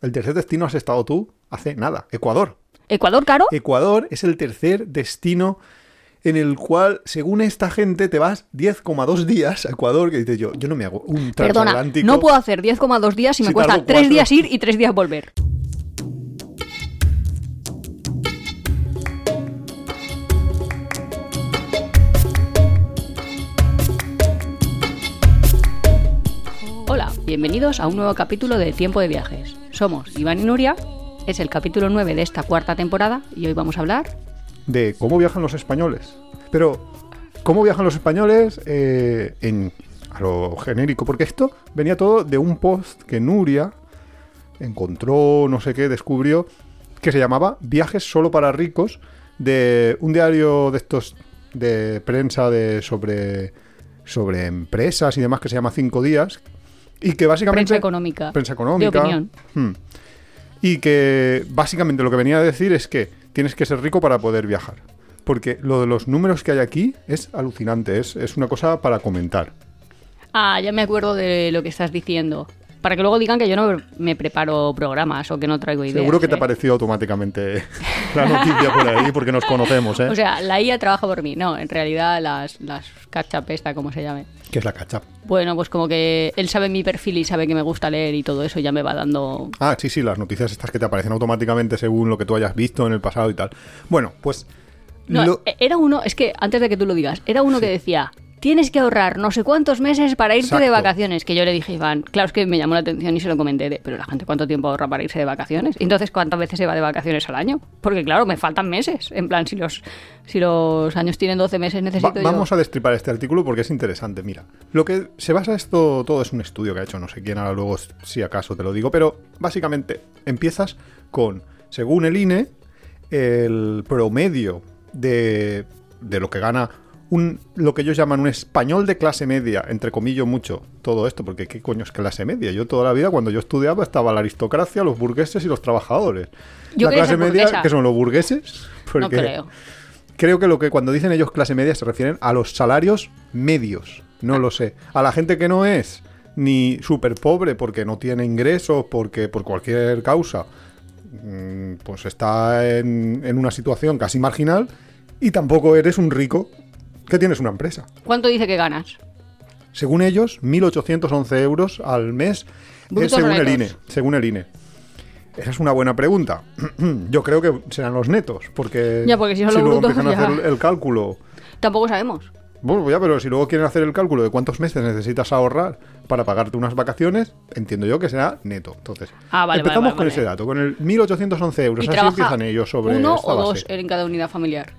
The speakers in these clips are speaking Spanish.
El tercer destino has estado tú hace nada. Ecuador. ¿Ecuador caro? Ecuador es el tercer destino en el cual, según esta gente, te vas 10,2 días a Ecuador, que dices yo, yo no me hago un Perdona, transatlántico. no puedo hacer 10,2 días si me Si cuesta tardo 3 cuatro. días ir y 3 días volver. Hola, bienvenidos a un nuevo capítulo de Tiempo de Viajes. Somos Iván y Nuria, es el capítulo 9 de esta cuarta temporada y hoy vamos a hablar de cómo viajan los españoles. Pero, ¿cómo viajan los españoles eh, en, a lo genérico? Porque esto venía todo de un post que Nuria encontró, no sé qué, descubrió, que se llamaba Viajes solo para ricos, de un diario de estos de prensa de sobre, sobre empresas y demás que se llama Cinco Días, y que básicamente... prensa económica. Prensa económica. De opinión. Hmm. Y que básicamente lo que venía a decir es que tienes que ser rico para poder viajar. Porque lo de los números que hay aquí es alucinante, es, es una cosa para comentar. Ah, ya me acuerdo de lo que estás diciendo. Para que luego digan que yo no me preparo programas o que no traigo ideas. Seguro que te ¿eh? apareció automáticamente la noticia por ahí, porque nos conocemos, ¿eh? O sea, la IA trabaja por mí. No, en realidad las, las catch-up esta, como se llame. ¿Qué es la cacha? Bueno, pues como que él sabe mi perfil y sabe que me gusta leer y todo eso ya me va dando... Ah, sí, sí, las noticias estas que te aparecen automáticamente según lo que tú hayas visto en el pasado y tal. Bueno, pues... No, lo- e- era uno, es que antes de que tú lo digas, era uno que decía, tienes que ahorrar no sé cuántos meses para irte de vacaciones. Que yo le dije, Iván, claro, es que me llamó la atención y se lo comenté, de, pero la gente cuánto tiempo ahorra para irse de vacaciones. Y Entonces, ¿cuántas veces se va de vacaciones al año? Porque claro, me faltan meses. En plan, si los, si los años tienen 12 meses, necesito Va- yo... vamos a destripar este artículo porque es interesante. Mira, lo que se basa esto todo es un estudio que ha hecho no sé quién, ahora luego si acaso te lo digo, pero básicamente empiezas con, según el INE, el promedio de, de lo que gana un, lo que ellos llaman un español de clase media, entre comillas mucho, todo esto, porque ¿qué coño es clase media? Yo toda la vida cuando yo estudiaba estaba la aristocracia, los burgueses y los trabajadores. Yo la clase media, burguesa. que son los burgueses? No creo. Creo que lo que cuando dicen ellos clase media se refieren a los salarios medios. No lo sé. A la gente que no es ni súper pobre porque no tiene ingresos, porque por cualquier causa, mm, pues está en, en una situación casi marginal. Y tampoco eres un rico que tienes una empresa. ¿Cuánto dice que ganas? Según ellos, 1.811 euros al mes, eh, según el. INE. Según el INE. Esa es una buena pregunta. Yo creo que serán los netos, porque Ya, porque si son luego brutos, empiezan a hacer el cálculo Tampoco sabemos. bueno, ya, pero si luego quieren hacer el cálculo de cuántos meses necesitas ahorrar para pagarte unas vacaciones, entiendo yo que será neto. Entonces, Ah, vale, empezamos vale, vale, con ese dato, con el 1.811 euros. ¿Y Así empiezan ellos sobre uno esta o base. dos en cada unidad familiar?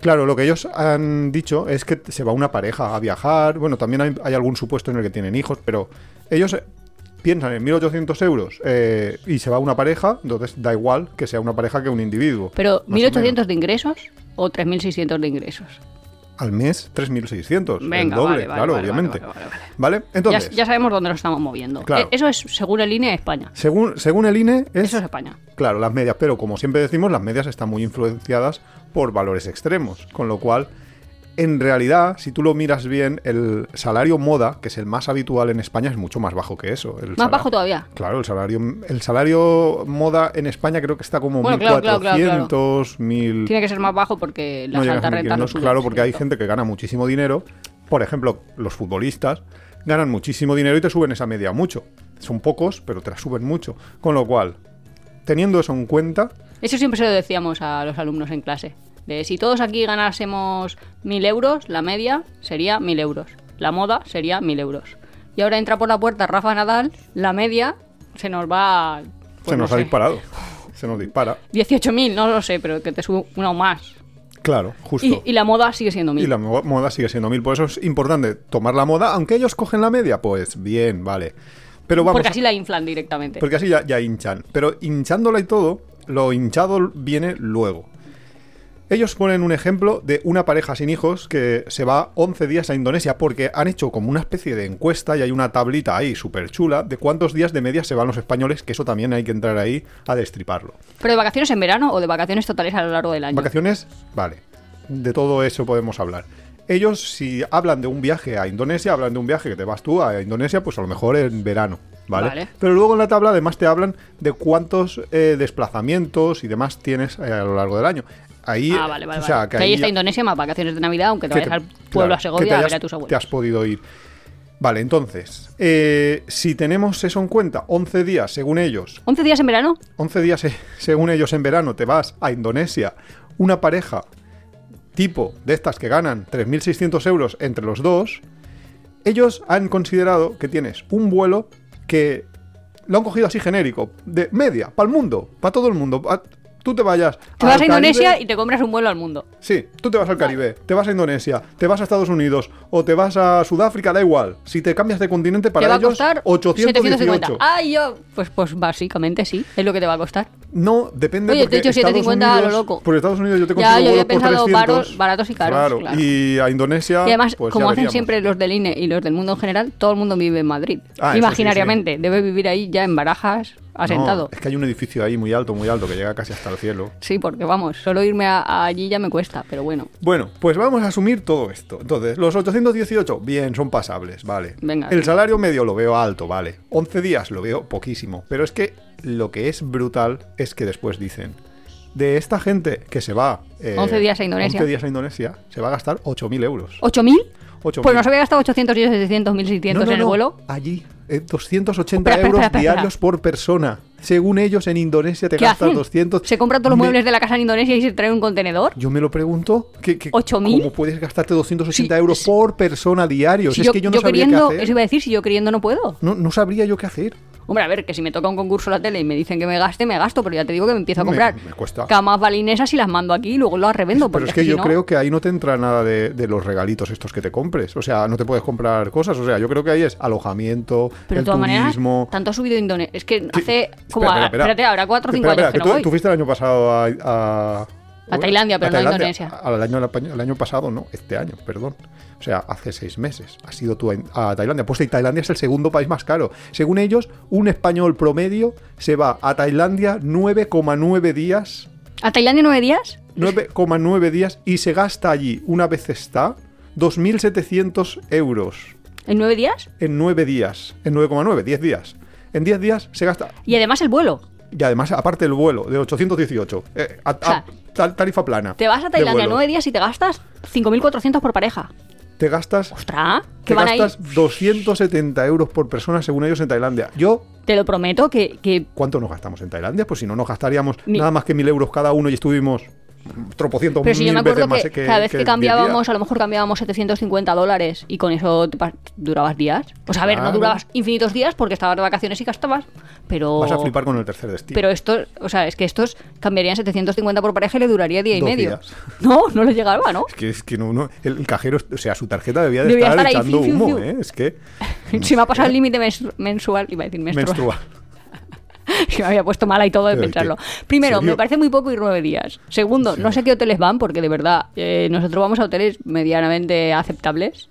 Claro, lo que ellos han dicho es que se va una pareja a viajar. Bueno, también hay, hay algún supuesto en el que tienen hijos, pero ellos eh, piensan en 1.800 euros eh, y se va una pareja, entonces da igual que sea una pareja que un individuo. Pero, más o menos. ¿1.800 de ingresos o 3.600 de ingresos? Al mes, 3.600. el Venga, doble, vale, claro, vale, obviamente. vale, Entonces, ya sabemos dónde nos estamos moviendo. Claro. Eh, Eso es, según el INE, España. según, según el INE, es Eso es España. Claro, las medias, pero como siempre decimos, las medias están muy influenciadas por valores extremos, con lo cual, en realidad, si tú lo miras bien, el salario moda, que es el más habitual en España, es mucho más bajo que eso. El Más bajo todavía. Claro, el salario, el salario moda en España creo que está como Bueno, claro, claro, 1.400, 1.000... Tiene que ser más bajo porque las no altas rentas no 1.500, suben, Claro, porque hay gente que gana muchísimo dinero. Por ejemplo, los futbolistas ganan muchísimo dinero y te suben esa media mucho. Son pocos, pero te la suben mucho. Con lo cual, teniendo eso en cuenta, Eso siempre se lo decíamos a los alumnos en clase. De si todos aquí ganásemos 1.000 euros, la media sería 1.000 euros. La moda sería 1.000 euros. Y ahora entra por la puerta Rafa Nadal, la media se nos va... pues se no nos ha sé, disparado. Se nos dispara. 18.000, no lo sé, pero que te sube una o más. Claro, justo. Y, y la moda sigue siendo 1.000. Y la mo- moda sigue siendo mil. Por eso es importante tomar la moda, aunque ellos cogen la media, pues bien, vale. Pero vamos. porque a- así la inflan directamente. porque así ya, ya hinchan. Pero hinchándola y todo, lo hinchado viene luego. Ellos ponen un ejemplo de una pareja sin hijos que se va 11 días a Indonesia porque han hecho como una especie de encuesta y hay una tablita ahí súper chula de cuántos días de media se van los españoles, que eso también hay que entrar ahí a destriparlo. ¿Pero de vacaciones en verano o de vacaciones totales a lo largo del año? Vacaciones, vale. De todo eso podemos hablar. ellos si hablan de un viaje a Indonesia, hablan de un viaje que te vas tú a Indonesia, pues a lo mejor en verano, ¿vale? Vale. Pero luego en la tabla además te hablan de cuántos eh, desplazamientos y demás tienes eh, a lo largo del año. Ahí, Ah, vale, vale. o sea, que ahí ahí está Indonesia, más vacaciones de Navidad, aunque te vayas te- al pueblo claro, a Segovia te a ver a tus Te abuelos. has podido ir. Vale, entonces, eh, si tenemos eso en cuenta, 11 días según ellos, ¿11 días en verano? 11 días eh, según ellos en verano, te vas a Indonesia, una pareja tipo de estas que ganan 3.600 euros entre los dos, ellos han considerado que tienes un vuelo que lo han cogido así genérico, de media, para el mundo, para todo el mundo. Tú te vayas Te vas a Indonesia Caribe- y te compras un vuelo al mundo. Sí, tú te vas al Caribe, te vas a Indonesia, te vas a Estados Unidos o te vas a Sudáfrica, da igual. Si te cambias de continente, para te va a costar 818. 750. Ah, yo. Pues, pues básicamente sí, es lo que te va a costar. No, depende Oye, te porque he dicho Estados 750 a lo loco. Por Estados Unidos yo te Ya, consigo yo había pensado 300. baros- baratos y caros, claro. Y a Indonesia. Y además, pues como ya hacen veríamos. siempre los del INE y los del mundo en general, todo el mundo vive en Madrid. Ah, sí, Imaginariamente, debe vivir ahí ya en barajas, asentado. No, es que hay un edificio ahí muy alto, muy alto, que llega casi hasta el cielo. Sí, porque vamos, solo irme a- a allí ya me cuesta, pero bueno. Bueno, pues vamos a asumir todo esto. Entonces, los 818, bien, son pasables, vale. Venga. El salario medio lo veo alto, vale. 11 días lo veo poquísimo. Pero es que lo que es brutal es que después dicen, de esta gente que se va... eh, 11 días a Indonesia. 11 días a Indonesia, se va a gastar 8.000 euros. ¿8.000? 8.000. Pues nos había gastado 800 y 700, 1.600 en el vuelo. Allí, eh, 280 Espera, espera, euros espera, espera. diarios por persona. Según ellos, en Indonesia te ¿Qué gastas hacen? 200. ¿Se compran todos los Me- muebles de la casa en Indonesia y se trae un contenedor? Yo me lo pregunto. ¿qué, qué, ¿8.000? ¿Cómo puedes gastarte 280 Sí, euros sí. por persona diario? Si es yo, que yo no yo sabría queriendo, qué hacer. eso iba a decir, si yo queriendo no puedo. No, no sabría yo qué hacer. Hombre, a ver, que si me toca un concurso la tele y me dicen que me gaste, me gasto, pero ya te digo que me empiezo a comprar me cuesta. camas balinesas y las mando aquí y luego las revendo. Pero es que yo no- creo que ahí no te entra nada de, de los regalitos estos que te compres. O sea, no te puedes comprar cosas. O sea, yo creo que ahí es alojamiento, Pero de todas maneras, turismo. tanto ha subido Indonesia. Es que Sí. hace como. Espera, a- espera, espera. Espérate, habrá 4 o 5 Espera, años que no tú, voy. tú fuiste el año pasado a... A, A Tailandia, pero no a Indonesia. Al año, el año pasado, no, este año, perdón. O sea, hace seis meses has ido tú a, a Tailandia. Pues y Tailandia es el segundo país más caro. Según ellos, un español promedio se va a Tailandia 9,9 días. ¿A Tailandia 9 días? 9,9 días y se gasta allí, una vez está, 2.700 euros ¿En 9 días? en 9 días. En 9,9, 10 días. En 10 días se gasta. Y además el vuelo. Y además, aparte el vuelo de 818, eh, a- sea, tarifa plana. Te vas a Tailandia. 9 días y te gastas 5.400 por pareja. Te gastas, ¡Ostras! te ahí. gastas 270 euros por persona según ellos en Tailandia. Yo, Te lo prometo que, que ¿cuánto nos gastamos en Tailandia? Pues si no nos gastaríamos nada más que mil euros cada uno y estuvimos tropocientos Pero si yo mil me veces acuerdo más que, que, cada vez que, 10 cambiábamos, a lo mejor cambiábamos 750 dólares y con eso te durabas días. O sea, a ver, no durabas infinitos días porque estabas de vacaciones y gastabas, pero... Vas a flipar con el tercer destino. Pero esto, o sea, es que estos cambiarían 750 por pareja y le duraría día y Dos medio. días. No, no le llegaba, ¿no? Es que, es que no, no- el, cajero, o sea, su tarjeta debía de Debía estar, estar ahí, echando fiu, fiu, humo, fiu. ¿eh? Es que... Se me ha pasado el límite mensual, iba a decir menstrual. menstrual. que me había puesto mala y todo de pensarlo. que, Primero, me parece muy poco ir nueve días. Segundo, no sé qué hoteles van, porque de verdad, eh, nosotros vamos a hoteles medianamente aceptables.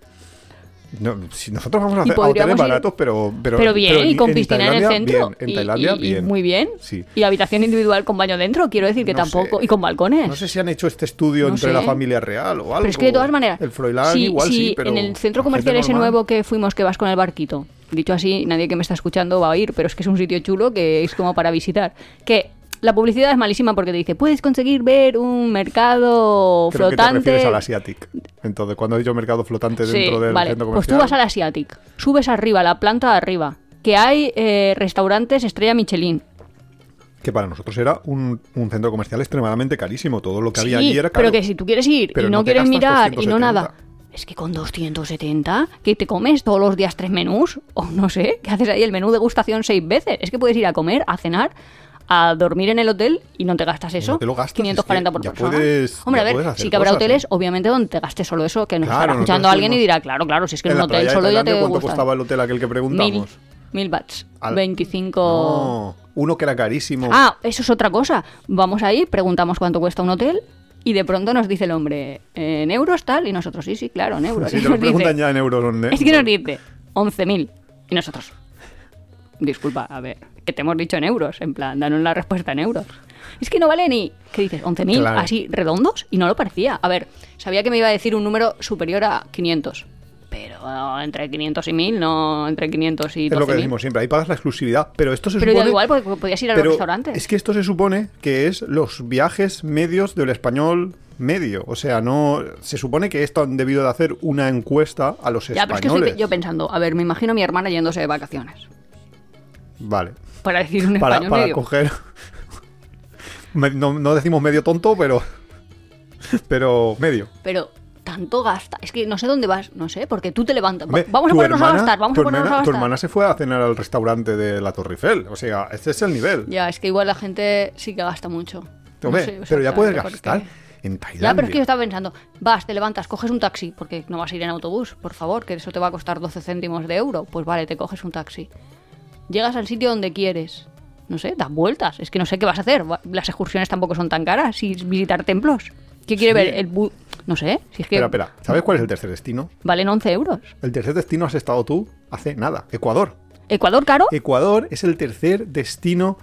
No, si nosotros vamos a, hacer, hoteles ir- baratos, pero, pero, Pero bien, pero y con en piscina en el centro. bien, en Tailandia, y, y bien. muy bien. Sí. Y habitación individual con baño dentro, quiero decir que No tampoco. sé. Y con balcones. No sé si han hecho este estudio No entre sé. la familia real o algo. Pero es que de todas maneras, El Froilán igual si sí, pero. en el centro comercial ese nuevo que fuimos que vas con el barquito, dicho así, nadie que me está escuchando va a ir, pero es que es un sitio chulo que es como para visitar. Que la publicidad es malísima porque te dice, puedes conseguir ver un mercado Creo que te flotante. refieres al Asiatic. Entonces, cuando he dicho mercado flotante Sí, dentro del vale. centro Pues comercial. tú vas al Asiatic, subes arriba, la planta de arriba, que hay eh, restaurantes estrella Michelin. Que para nosotros era un, un centro comercial extremadamente carísimo. Todo lo que había allí era caro. pero que si tú quieres ir Pero y no, quieres mirar y no 270. nada. Es que con 270, que te comes todos los días tres menús, o no sé, que haces ahí el menú degustación seis veces. Es que puedes ir a comer, a cenar, a dormir en el hotel y no te gastas eso. No te lo gastas, 540 es que por ya persona. puedes- Hombre, ya a ver, sí que habrá cosas, hoteles, ¿eh? obviamente, donde te gastes solo eso, que nos Claro, estará nosotros escuchando alguien y dirá, claro, claro, si es que en, un hotel solo ya te ¿Cuánto gusta. costaba el hotel aquel que Mil, preguntamos? mil bats, Al- 25... No, uno que era carísimo. Ah, eso es otra cosa. Vamos ahí, preguntamos cuánto cuesta un hotel y de pronto nos dice el hombre, ¿en euros tal? Y nosotros, sí, sí, claro, en euros. si Y te lo nos dice- preguntan ya en euros, ¿dónde? es que nos dice 11.000 y nosotros, disculpa, a ver, que te hemos dicho en euros, en plan, danos la respuesta en euros. Es que no vale ni, ¿qué dices? 11.000 Claro. así redondos y no lo parecía. A ver, sabía que me iba a decir un número superior a 500. Pero entre 500 y 1000, no entre 500 y Es lo que 12.000. decimos siempre, ahí pagas la exclusividad. Pero esto se Pero supone. igual, porque podías ir a los pero restaurantes. Es que esto se supone que es los viajes medios del español medio. O sea, no. Se supone que esto han debido de hacer una encuesta a los Ya, pero es que estoy españoles. yo pensando, a ver, me imagino a mi hermana yéndose de vacaciones. Vale. Para decir un Para, español para medio. coger. No, no decimos medio tonto, pero. Pero medio. Pero tanto gasta. Es que no sé dónde vas, no sé, porque tú te levantas. Hombre, vamos a tu ponernos a gastar, vamos tu a ponernos hermana- a Tu gastar. hermana se fue a cenar al restaurante de la Torre Eiffel. O sea, este es el nivel. Ya, es que igual la gente sí que gasta mucho. No Hombre, sé pero ya puedes gastar en Tailandia. Ya, pero es que yo estaba pensando, vas, te levantas, coges un taxi, porque no vas a ir en autobús, por favor, que eso te va a costar 12 céntimos de euro. Pues vale, te coges un taxi. Llegas al sitio donde quieres. No sé, das vueltas. Es que no sé qué vas a hacer. Las excursiones tampoco son tan caras. Y visitar templos. ¿Qué quiere Sí. ver? El bu- no sé, si es que Espera, espera. ¿Sabes cuál es el tercer destino? valen 11 euros. El tercer destino has estado tú hace nada. Ecuador. ¿Ecuador caro? Ecuador es el tercer destino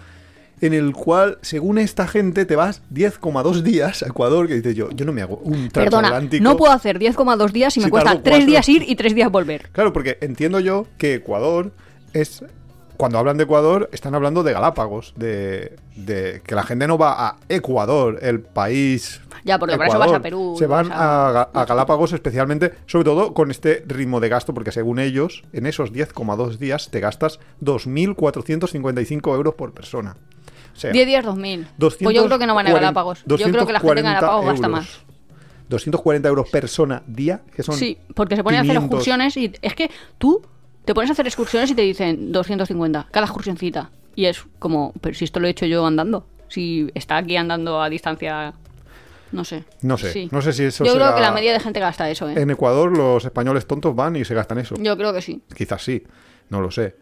en el cual, según esta gente, te vas 10,2 días a Ecuador, que dices yo, yo no me hago un Perdona, transatlántico. no puedo hacer 10,2 días me Si cuesta tardo 3 cuatro. días ir y 3 días volver. Claro, porque entiendo yo que Ecuador es... Cuando hablan de Ecuador, están hablando de Galápagos, de, de que la gente no va a Ecuador, el país... Ya, porque para eso vas a Ecuador. Perú, Se van a- a, Ga- a Galápagos especialmente, sobre todo con este ritmo de gasto, porque según ellos, en esos 10,2 días te gastas 2.455 euros por persona. O sea, 10 días 2000. 200 Pues yo creo que no van a Galápagos. Yo creo que la gente en 240 Galápagos gasta más. 240 euros persona día, que son Sí, porque se ponen a hacer 500. excursiones y es que tú te pones a hacer excursiones y te dicen 250 cada excursioncita. Y es como, pero si esto lo he hecho yo andando. Si está aquí andando a distancia. No sé. No sé, Sí. no sé si eso Yo creo que la media de gente gasta eso, ¿eh? En Ecuador los españoles tontos van y se gastan eso. Yo creo que sí. Quizás sí, no lo sé.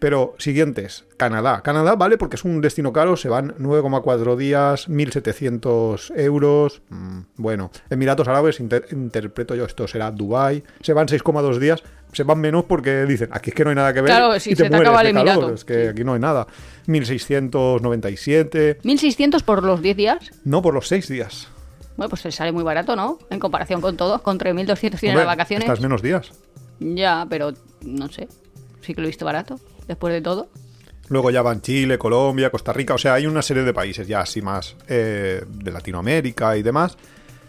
Pero siguientes, Canadá. Canadá vale porque es un destino caro, se van 9,4 días, 1.700 euros. Mm, bueno, Emiratos Árabes, inter- interpreto yo, esto será Dubai Se van 6,2 días, se van menos porque dicen, aquí es que no hay nada que ver. Claro, y te se te mueres acaba de el calor, Emirato, Es que sí. aquí no hay nada. 1.697, 1600 por los 10 días. no por los 6 días. Bueno, pues te sale muy barato, ¿no? En comparación con todos, con 3.200 tienen Hombre, las vacaciones. Estás menos días. Ya, pero no sé. Sí que lo he visto barato, después de todo. Luego ya van Chile, Colombia, Costa Rica, o sea, hay una serie de países ya así más eh, de Latinoamérica y demás.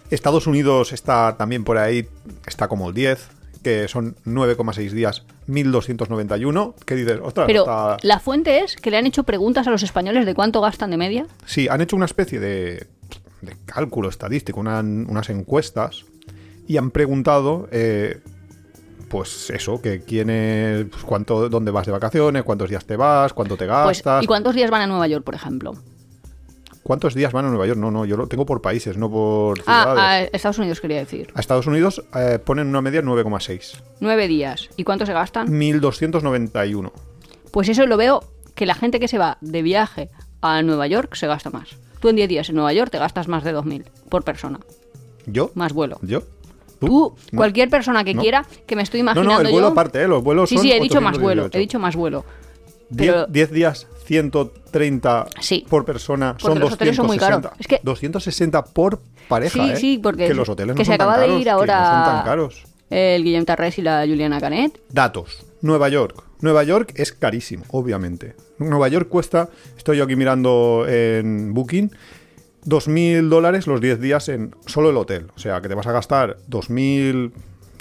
Estados Unidos está también por ahí, está como el 10, que son 9,6 días, 1291. ¿Qué dices? Ostras, Pero la fuente es que le han hecho preguntas a los españoles de cuánto gastan de media. Sí, han hecho una especie de, de cálculo estadístico, una- unas encuestas, y han preguntado, eh, pues eso, que quién es, pues, cuánto, dónde vas de vacaciones, cuántos días te vas, cuánto te Pues, gastas. ¿Y cuántos días van a Nueva York, por ejemplo? ¿Cuántos días van a Nueva York? No, no, yo lo tengo por países, no por Ah, ciudades. a Estados Unidos quería decir. A Estados Unidos eh, ponen una media 9,6. Nueve días. ¿Y cuánto se gastan? 1291. Pues eso lo veo que la gente que se va de viaje a Nueva York se gasta más. Tú en 10 días en Nueva York te gastas más de 2.000 por persona. ¿Yo? Más vuelo. ¿Yo? Tú, No. cualquier persona que No. quiera, que me estoy No, imaginando no, el vuelo yo- aparte, ¿eh? Los vuelos Sí, son sí, he dicho más vuelo. 818. He dicho más vuelo. 10 pero- 10 días, 130 Sí. por persona, son los hoteles son muy 260. caros. Es que- 260 por pareja, Sí, ¿eh? sí, porque Que los hoteles que no se son tan acaba de caros, ir ahora no son tan caros. el Guillem Tarrés y la Juliana Canet. Datos. Nueva York. Nueva York es carísimo, obviamente. Nueva York cuesta, estoy yo aquí mirando en Booking, 2.000 dólares los 10 días en solo el hotel. O sea, que te vas a gastar 2.000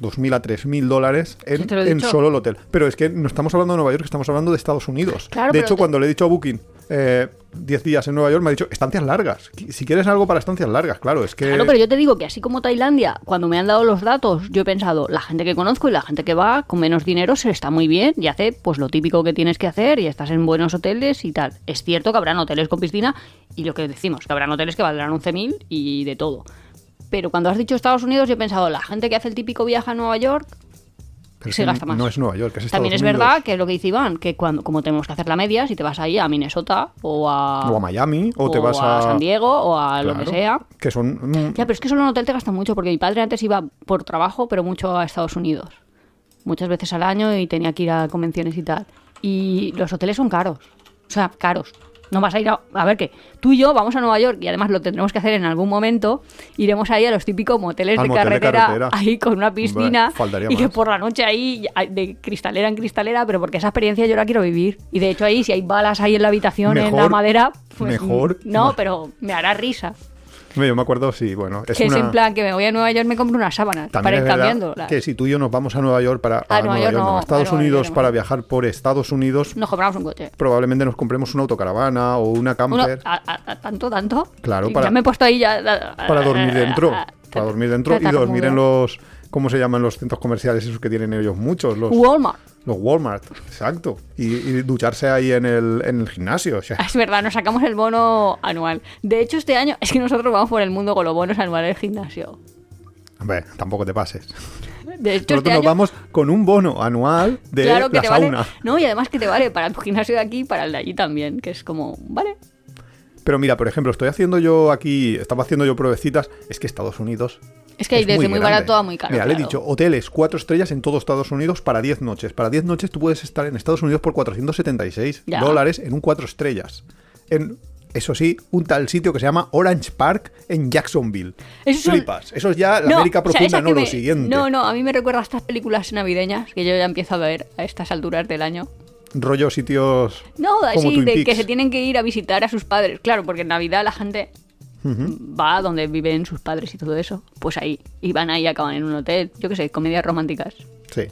2.000 a 3.000 dólares en, lo solo el hotel. Pero es que no estamos hablando de Nueva York, estamos hablando de Estados Unidos. Claro, de hecho, te- cuando le he dicho a Booking eh, 10 días en Nueva York, me ha dicho estancias largas. Si quieres algo para estancias largas, claro, es que... Claro, pero yo te digo que así como Tailandia, cuando me han dado los datos, yo he pensado, la gente que conozco y la gente que va con menos dinero se está muy bien y hace pues lo típico que tienes que hacer y estás en buenos hoteles y tal. Es cierto que habrán hoteles con piscina y lo que decimos, que habrán hoteles que valdrán 11.000 y de todo. Pero cuando has dicho Estados Unidos, yo he pensado, la gente que hace el típico viaje a Nueva York pero se gasta más. No es Nueva York, es Estados También es Unidos. verdad que es lo que dice Iván, que cuando, como tenemos que hacer la media, si te vas ahí a Minnesota o a, O a Miami, o, te vas a... San Diego o a lo que sea. Que son... mm, Ya, pero es que solo en hotel te gasta mucho, porque mi padre antes iba por trabajo, pero mucho a Estados Unidos. Muchas veces al año y tenía que ir a convenciones y tal. Y los hoteles son caros. O sea, caros. No vas a ir a... A ver, que tú y yo vamos a Nueva York y además lo tendremos que hacer en algún momento. Iremos ahí a los típicos moteles de carretera, ahí con una piscina. Hombre, y que por la noche ahí, de cristalera en cristalera, pero porque esa experiencia yo la quiero vivir. Y de hecho ahí, si hay balas ahí en la habitación, en la madera, pues... mejor- No, pero me hará risa. Yo me acuerdo, sí, bueno, es que una... es en plan que me voy a Nueva York me compro unas sábanas También para ir cambiando. Que si tú y yo nos vamos a Nueva York para A a Nueva York no, a Estados a Nueva Unidos York para viajar por Estados Unidos, Nos compramos un coche. probablemente nos compremos una autocaravana o una camper ¿Tanto, tanto? Claro, para- Ya me he puesto ahí ya... para dormir dentro, para dormir dentro y dormir en los ¿cómo se llaman los centros comerciales esos que tienen ellos muchos? Los, Walmart. Los Walmart, exacto. Y, y ducharse ahí en el, en el gimnasio. o sea, Es verdad, nos sacamos el bono anual. De hecho, este año es que nosotros vamos por el mundo con los bonos anuales del gimnasio. hombre, tampoco te pases. De hecho, Nosotros este nos año, vamos con un bono anual de claro que la te sauna. vale. No, y además que te vale para tu gimnasio de aquí y para el de allí también, que es como, vale. Pero mira, por ejemplo, estoy haciendo yo aquí, estaba haciendo yo pruebecitas, es que Estados Unidos Es que hay es desde muy, grande. barato a muy caro. Mira, le he dicho, hoteles cuatro estrellas en todo Estados Unidos para 10 noches. Para 10 noches tú puedes estar en Estados Unidos por 476 Ya. dólares en un cuatro estrellas. En, eso sí, un tal sitio que se llama Orange Park en Jacksonville. Son- Flipas. Eso es ya la No, América o sea, profunda, no lo siguiente. No, no, a mí me recuerda a estas películas navideñas que yo ya empiezo a ver a estas alturas del año. Rollo sitios. No, como Twin de Peaks. que se tienen que ir a visitar a sus padres. Claro, porque en Navidad la gente va a donde viven sus padres y todo eso. Pues ahí. Y van ahí y acaban en un hotel. Yo qué sé, comedias románticas. Sí.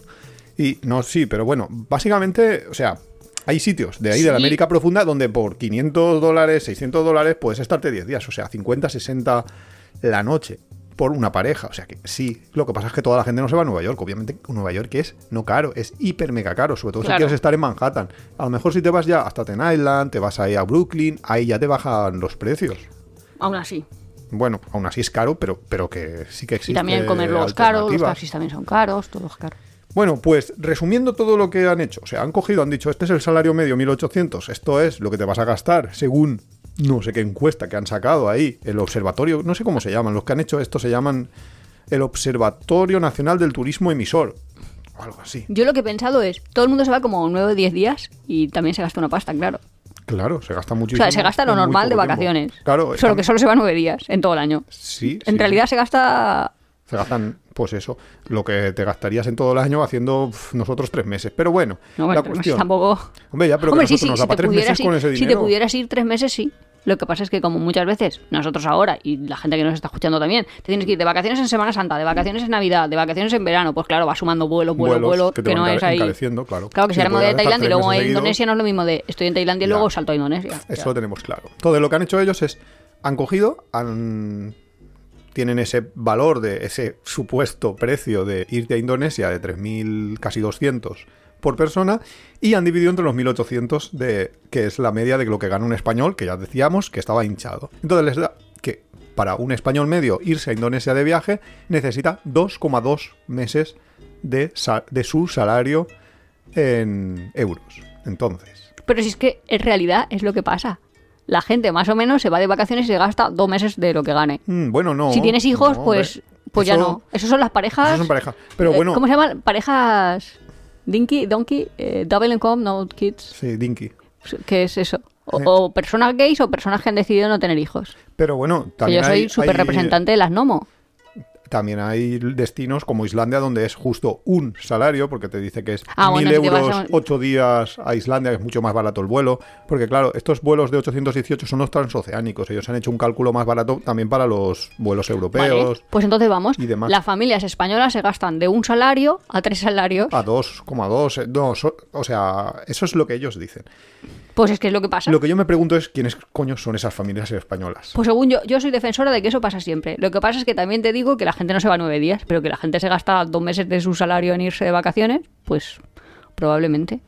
Y no, sí, pero bueno, básicamente, o sea, hay sitios de ahí de la. América profunda donde por 500 dólares, 600 dólares puedes estarte 10 días, o sea, 50, 60 la noche por una pareja. O sea que sí, lo que pasa es que toda la gente no se va a Nueva York. Obviamente, Nueva York es no caro, es hiper mega caro, sobre todo si quieres estar en Manhattan. A lo mejor si te vas ya hasta Ten Island, te vas ahí a Brooklyn, ahí ya te bajan los precios. Aún así. Bueno, aún así es caro, pero, pero que sí que existe. Y también comer los caros, los taxis también son caros, todos caros. Bueno, pues resumiendo todo lo que han hecho, o sea, han cogido, han dicho, este es el salario medio 1800, esto es lo que te vas a gastar según no sé qué encuesta que han sacado ahí, el observatorio, no sé cómo se llaman, los que han hecho esto se llaman el Observatorio Nacional del Turismo Emisor, o algo así. Yo lo que he pensado es, todo el mundo se va como 9 o 10 días y también se gasta una pasta, claro. Claro, se gasta O muchísimo. sea, se gasta lo normal de poco tiempo. vacaciones. Claro, Solo que solo se va 9 días en todo el año. Sí, En sí, realidad se gasta... Se gastan, pues eso, lo que te gastarías en todo el año haciendo nosotros tres meses. Pero bueno, No, la cuestión. tampoco... Hombre, ya, pero Hombre, que sí, nos si da para tres meses con ese Si te dinero. pudieras ir tres meses, sí. Lo que pasa es que como muchas veces, nosotros ahora y la gente que nos está escuchando también, te tienes que ir de vacaciones en Semana Santa, de vacaciones en Navidad, de vacaciones en verano, pues claro, va sumando vuelo, vuelo, vuelo, que no es ahí... claro. Claro, que Si ahora me voy a Tailandia y luego a Indonesia no es lo mismo de estoy en Tailandia y luego salto a Indonesia. Eso lo tenemos claro. Entonces, lo que han hecho ellos es, han cogido, han, tienen ese valor de ese supuesto precio de irte a Indonesia de 3.000, casi 200 por persona, y han dividido entre los 1.800, de, que es la media de lo que gana un español, que ya decíamos que estaba hinchado. Entonces les da que para un español medio irse a Indonesia de viaje necesita 2,2 meses de, su salario en euros. Entonces, Pero si es que en realidad es lo que pasa. La gente más o menos se va de vacaciones y se gasta dos meses de lo que gane. Mm, bueno, no. si tienes hijos, no, pues, pues ya no. Esos son las parejas. Eso son parejas. Pero eh, bueno, ¿Cómo se llaman? Parejas. Dinky, Donkey, eh, Double Income, No Kids. sí, Dinky. ¿Qué es eso? O, o personas gays o personas que han decidido no tener hijos. Pero bueno, Que también yo soy súper representante de las Nomo. También hay destinos como Islandia donde es justo un salario, porque te dice que es Ah, mil bueno, euros, a ocho días a Islandia, que es mucho más barato el vuelo. Porque claro, estos vuelos de 818 son los transoceánicos. Ellos han hecho un cálculo más barato también para los vuelos Vale, europeos. Pues entonces vamos. y demás. Las familias españolas se gastan de un salario a tres salarios. A 2,2. eh, No, so- o sea, eso es lo que ellos dicen. Pues es que es lo que pasa. Lo que yo me pregunto es quiénes coño son esas familias españolas. Pues según yo, yo soy defensora de que eso pasa siempre. Lo que pasa es que también te digo que la gente no se va nueve días, pero que la gente se gasta dos meses de su salario en irse de vacaciones, pues probablemente.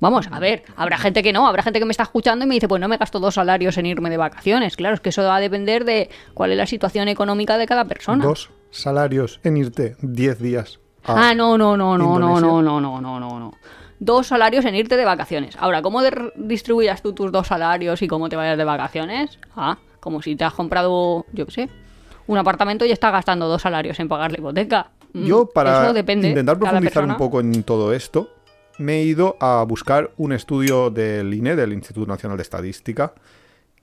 Vamos, a ver, habrá gente que no, habrá gente que me está escuchando y me dice, pues no me gasto dos salarios en irme de vacaciones. Claro, es que eso va a depender de cuál es la situación económica de cada persona. Dos salarios en irte 10 días. a- Ah, no, no, no, no, no, no, no, no, no, no. Dos salarios en irte de vacaciones. Ahora, ¿cómo distribuyas tú tus dos salarios y cómo te vayas de vacaciones? Ah, como si te has comprado, yo qué sé, un apartamento y estás gastando dos salarios en pagar la hipoteca. Mm, Yo, para eso depende. intentar profundizar un poco en todo esto, me he ido a buscar un estudio del INE, del Instituto Nacional de Estadística,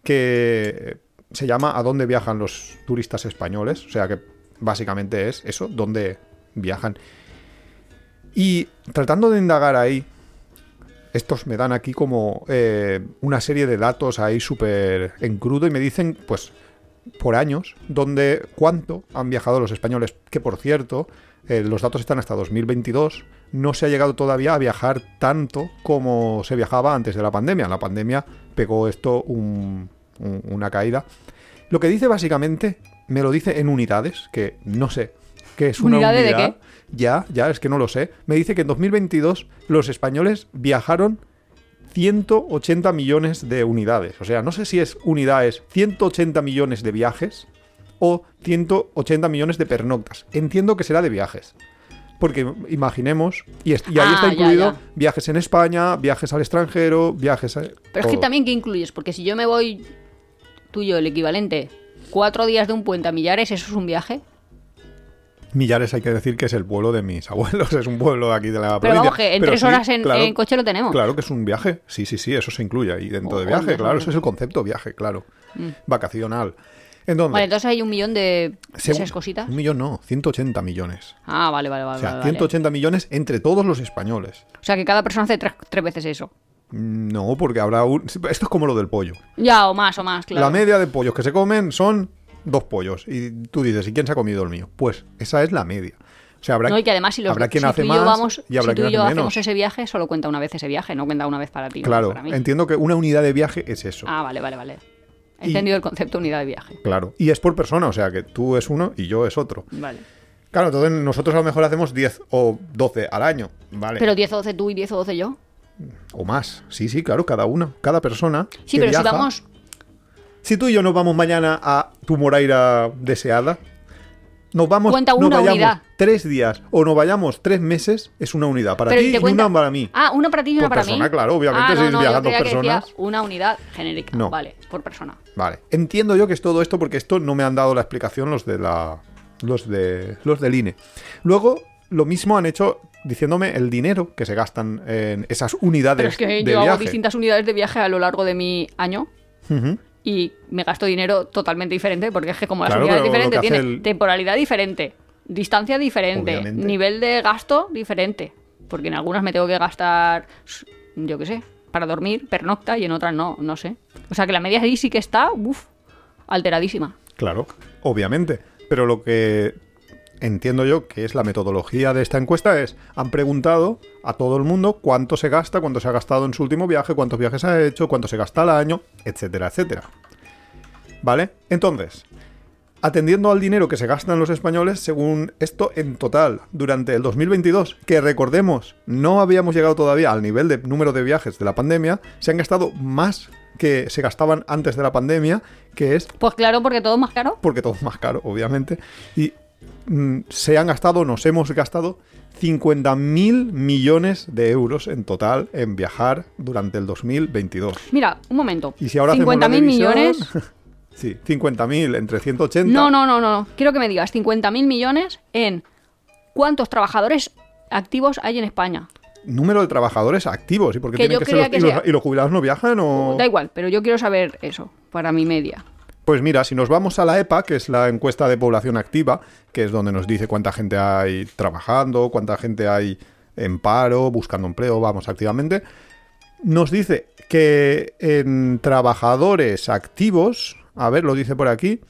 que se llama ¿A dónde viajan los turistas españoles? O sea que básicamente es eso, dónde viajan. Y tratando de indagar ahí, estos me dan aquí como eh, una serie de datos ahí súper en crudo y me dicen, pues, por años, donde cuánto han viajado los españoles, que por cierto, eh, los datos están hasta 2022, no se ha llegado todavía a viajar tanto como se viajaba antes de la pandemia. La pandemia pegó esto un- un- una caída. Lo que dice básicamente, me lo dice en unidades, que no sé qué es una ¿Unidades de unidad. qué? Ya, ya, es que no lo sé. Me dice que en 2022 los españoles viajaron 180 millones de unidades. O sea, no sé si es unidades 180 millones de viajes o 180 millones de pernoctas. Entiendo que será de viajes. Porque imaginemos, y, ahí Ah, está ya, incluido ya. viajes en España, viajes al extranjero, viajes a... Pero es que también, ¿qué incluyes? Porque si yo me voy, tuyo, el equivalente, cuatro días de un puente a Millares, ¿eso es un viaje? Millares hay que decir que es el pueblo de mis abuelos, es un pueblo aquí de la Pero provincia. vamos, que en tres sí, horas en, claro, en coche lo tenemos. Claro que es un viaje. Sí, sí, sí, eso se incluye ahí dentro de Oh, viaje, Dios claro, mío. ese es el concepto viaje, claro. Vacacional. Entonces, Vale, entonces hay un millón de según- esas cositas. Un millón no, 180 millones. Ah, vale, vale, vale. O sea, vale, vale. 180 millones entre todos los españoles. O sea, que cada persona hace tres, tres veces eso. No, porque habrá un... Esto es como lo del pollo. Ya, o más, o más, claro. La media de pollos que se comen son dos pollos. Y tú dices, ¿y quién se ha comido el mío? Pues esa es la media. O sea, habrá, No, y que además si, los, habrá quien si hace más vamos, y habrá si tú quien y yo hace hacemos menos. ese viaje, solo cuenta una vez ese viaje, no cuenta una vez para ti. Claro, para mí. entiendo que una unidad de viaje es eso. Ah, vale, vale, vale. He Y- entendido el concepto de unidad de viaje. Claro. Y es por persona, o sea que tú es uno y yo es otro. Vale. Claro, entonces nosotros a lo mejor hacemos 10 o 12 al año, ¿vale? Pero 10 o 12 tú y 10 o 12 yo. O más. Sí, sí, claro, cada una, cada persona. Sí, que pero viaja. si vamos. Si tú y yo nos vamos mañana a tu Moraira deseada, nos vamos. Cuenta nos una vayamos unidad. Tres días o nos vayamos tres meses, es una unidad para pero ti y cuenta- una para mí. Ah, una para ti y una Por para persona, mí. claro, obviamente, Ah, si no, viajan dos personas. una unidad genérica. No. Vale, por persona. Vale. Entiendo yo que es todo esto porque esto no me han dado la explicación los de la. los de. los del INE. Luego, lo mismo han hecho diciéndome el dinero que se gastan en esas unidades Pero es que de yo hago viaje. distintas unidades de viaje a lo largo de mi año Ujú. Y me gasto dinero totalmente diferente porque es que como las Claro, que hace tiene el- temporalidad diferente, distancia diferente, Obviamente. nivel de gasto diferente. Porque en algunas me tengo que gastar, yo qué sé, para dormir, pernocta y en otras no, no sé. O sea que la media ahí sí que está, uff, alteradísima. Claro, obviamente. Pero lo que entiendo yo que es la metodología de esta encuesta es, han preguntado a todo el mundo cuánto se gasta, cuánto se ha gastado en su último viaje, cuántos viajes ha hecho, cuánto se gasta al año, etcétera, etcétera. ¿Vale? Entonces, atendiendo al dinero que se gastan los españoles, según esto en total, durante el 2022, que recordemos, no habíamos llegado todavía al nivel de número de viajes de la pandemia, se han gastado más que se gastaban antes de la pandemia, que es Pues claro, porque todo es más caro. porque todo es más caro, obviamente. Y se han gastado, nos hemos gastado 50.000 millones de euros en total en viajar durante el 2022. Mira, un momento. Y si ahora hacemos la 50.000 división- millones. sí, 50.000 entre 180. No, no, no, no. Quiero que me digas 50.000 millones en cuántos trabajadores activos hay en España. Número de trabajadores activos. ¿Y por qué Que tienen que ser los, que y, los, y los jubilados no viajan o...? Da igual, pero yo quiero saber eso para mi media. Pues mira, si nos vamos a la EPA, que es la encuesta de población activa, que es donde nos dice cuánta gente hay trabajando, cuánta gente hay en paro, buscando empleo, vamos activamente, nos dice que en trabajadores activos, a ver, lo dice por aquí,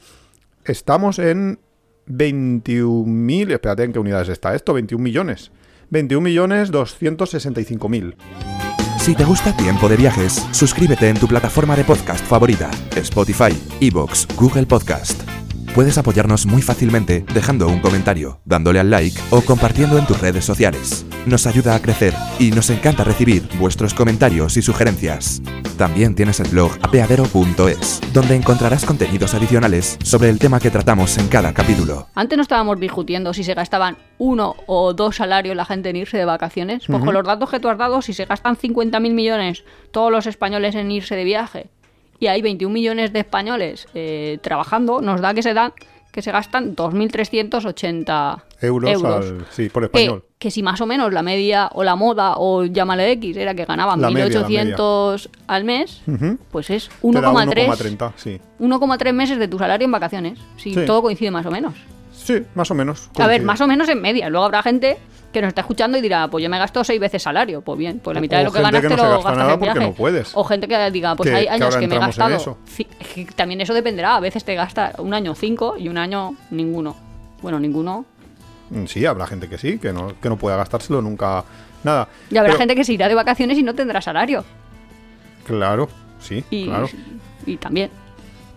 estamos en 21.000, espérate, ¿en qué unidades está esto? 21 millones. 21 millones 265.000. Si te gusta Tiempo de Viajes, suscríbete en tu plataforma de podcast favorita, Spotify, Evox, Google Podcast. Puedes apoyarnos muy fácilmente dejando un comentario, dándole al like o compartiendo en tus redes sociales. Nos ayuda a crecer y nos encanta recibir vuestros comentarios y sugerencias. También tienes el blog apeadero.es, donde encontrarás contenidos adicionales sobre el tema que tratamos en cada capítulo. Antes no estábamos discutiendo si se gastaban uno o dos salarios la gente en irse de vacaciones. Pues con los datos que tú has dado, si se gastan 50.000 millones todos los españoles en irse de viaje y hay 21 millones de españoles eh, trabajando, nos da que se dan que se gastan 2.380 Euros, euros. al- sí, por español. que si más o menos la media o la moda o llámale X era que ganaban La media, la 1.800 al mes, pues es Te da 1,3 1,30, sí. 1,3 meses de tu salario en vacaciones. Si Sí. todo coincide más o menos. Sí, más o menos. A ver, más o menos en media. Luego habrá gente que nos está escuchando y dirá, pues yo me gasto seis veces salario. Pues bien, pues la mitad O de lo que ganas que te no lo gasta gastas nada en porque viaje. no puedes. O gente que diga, pues hay años que me he gastado. eso. También eso dependerá. A veces te gasta un año cinco y un año ninguno. Bueno, ninguno. Mm, Sí, habrá gente que sí, que no, que no pueda gastárselo nunca. Nada. Y habrá Pero- gente que se irá de vacaciones y no tendrá salario. Claro, sí, Y, claro. y también.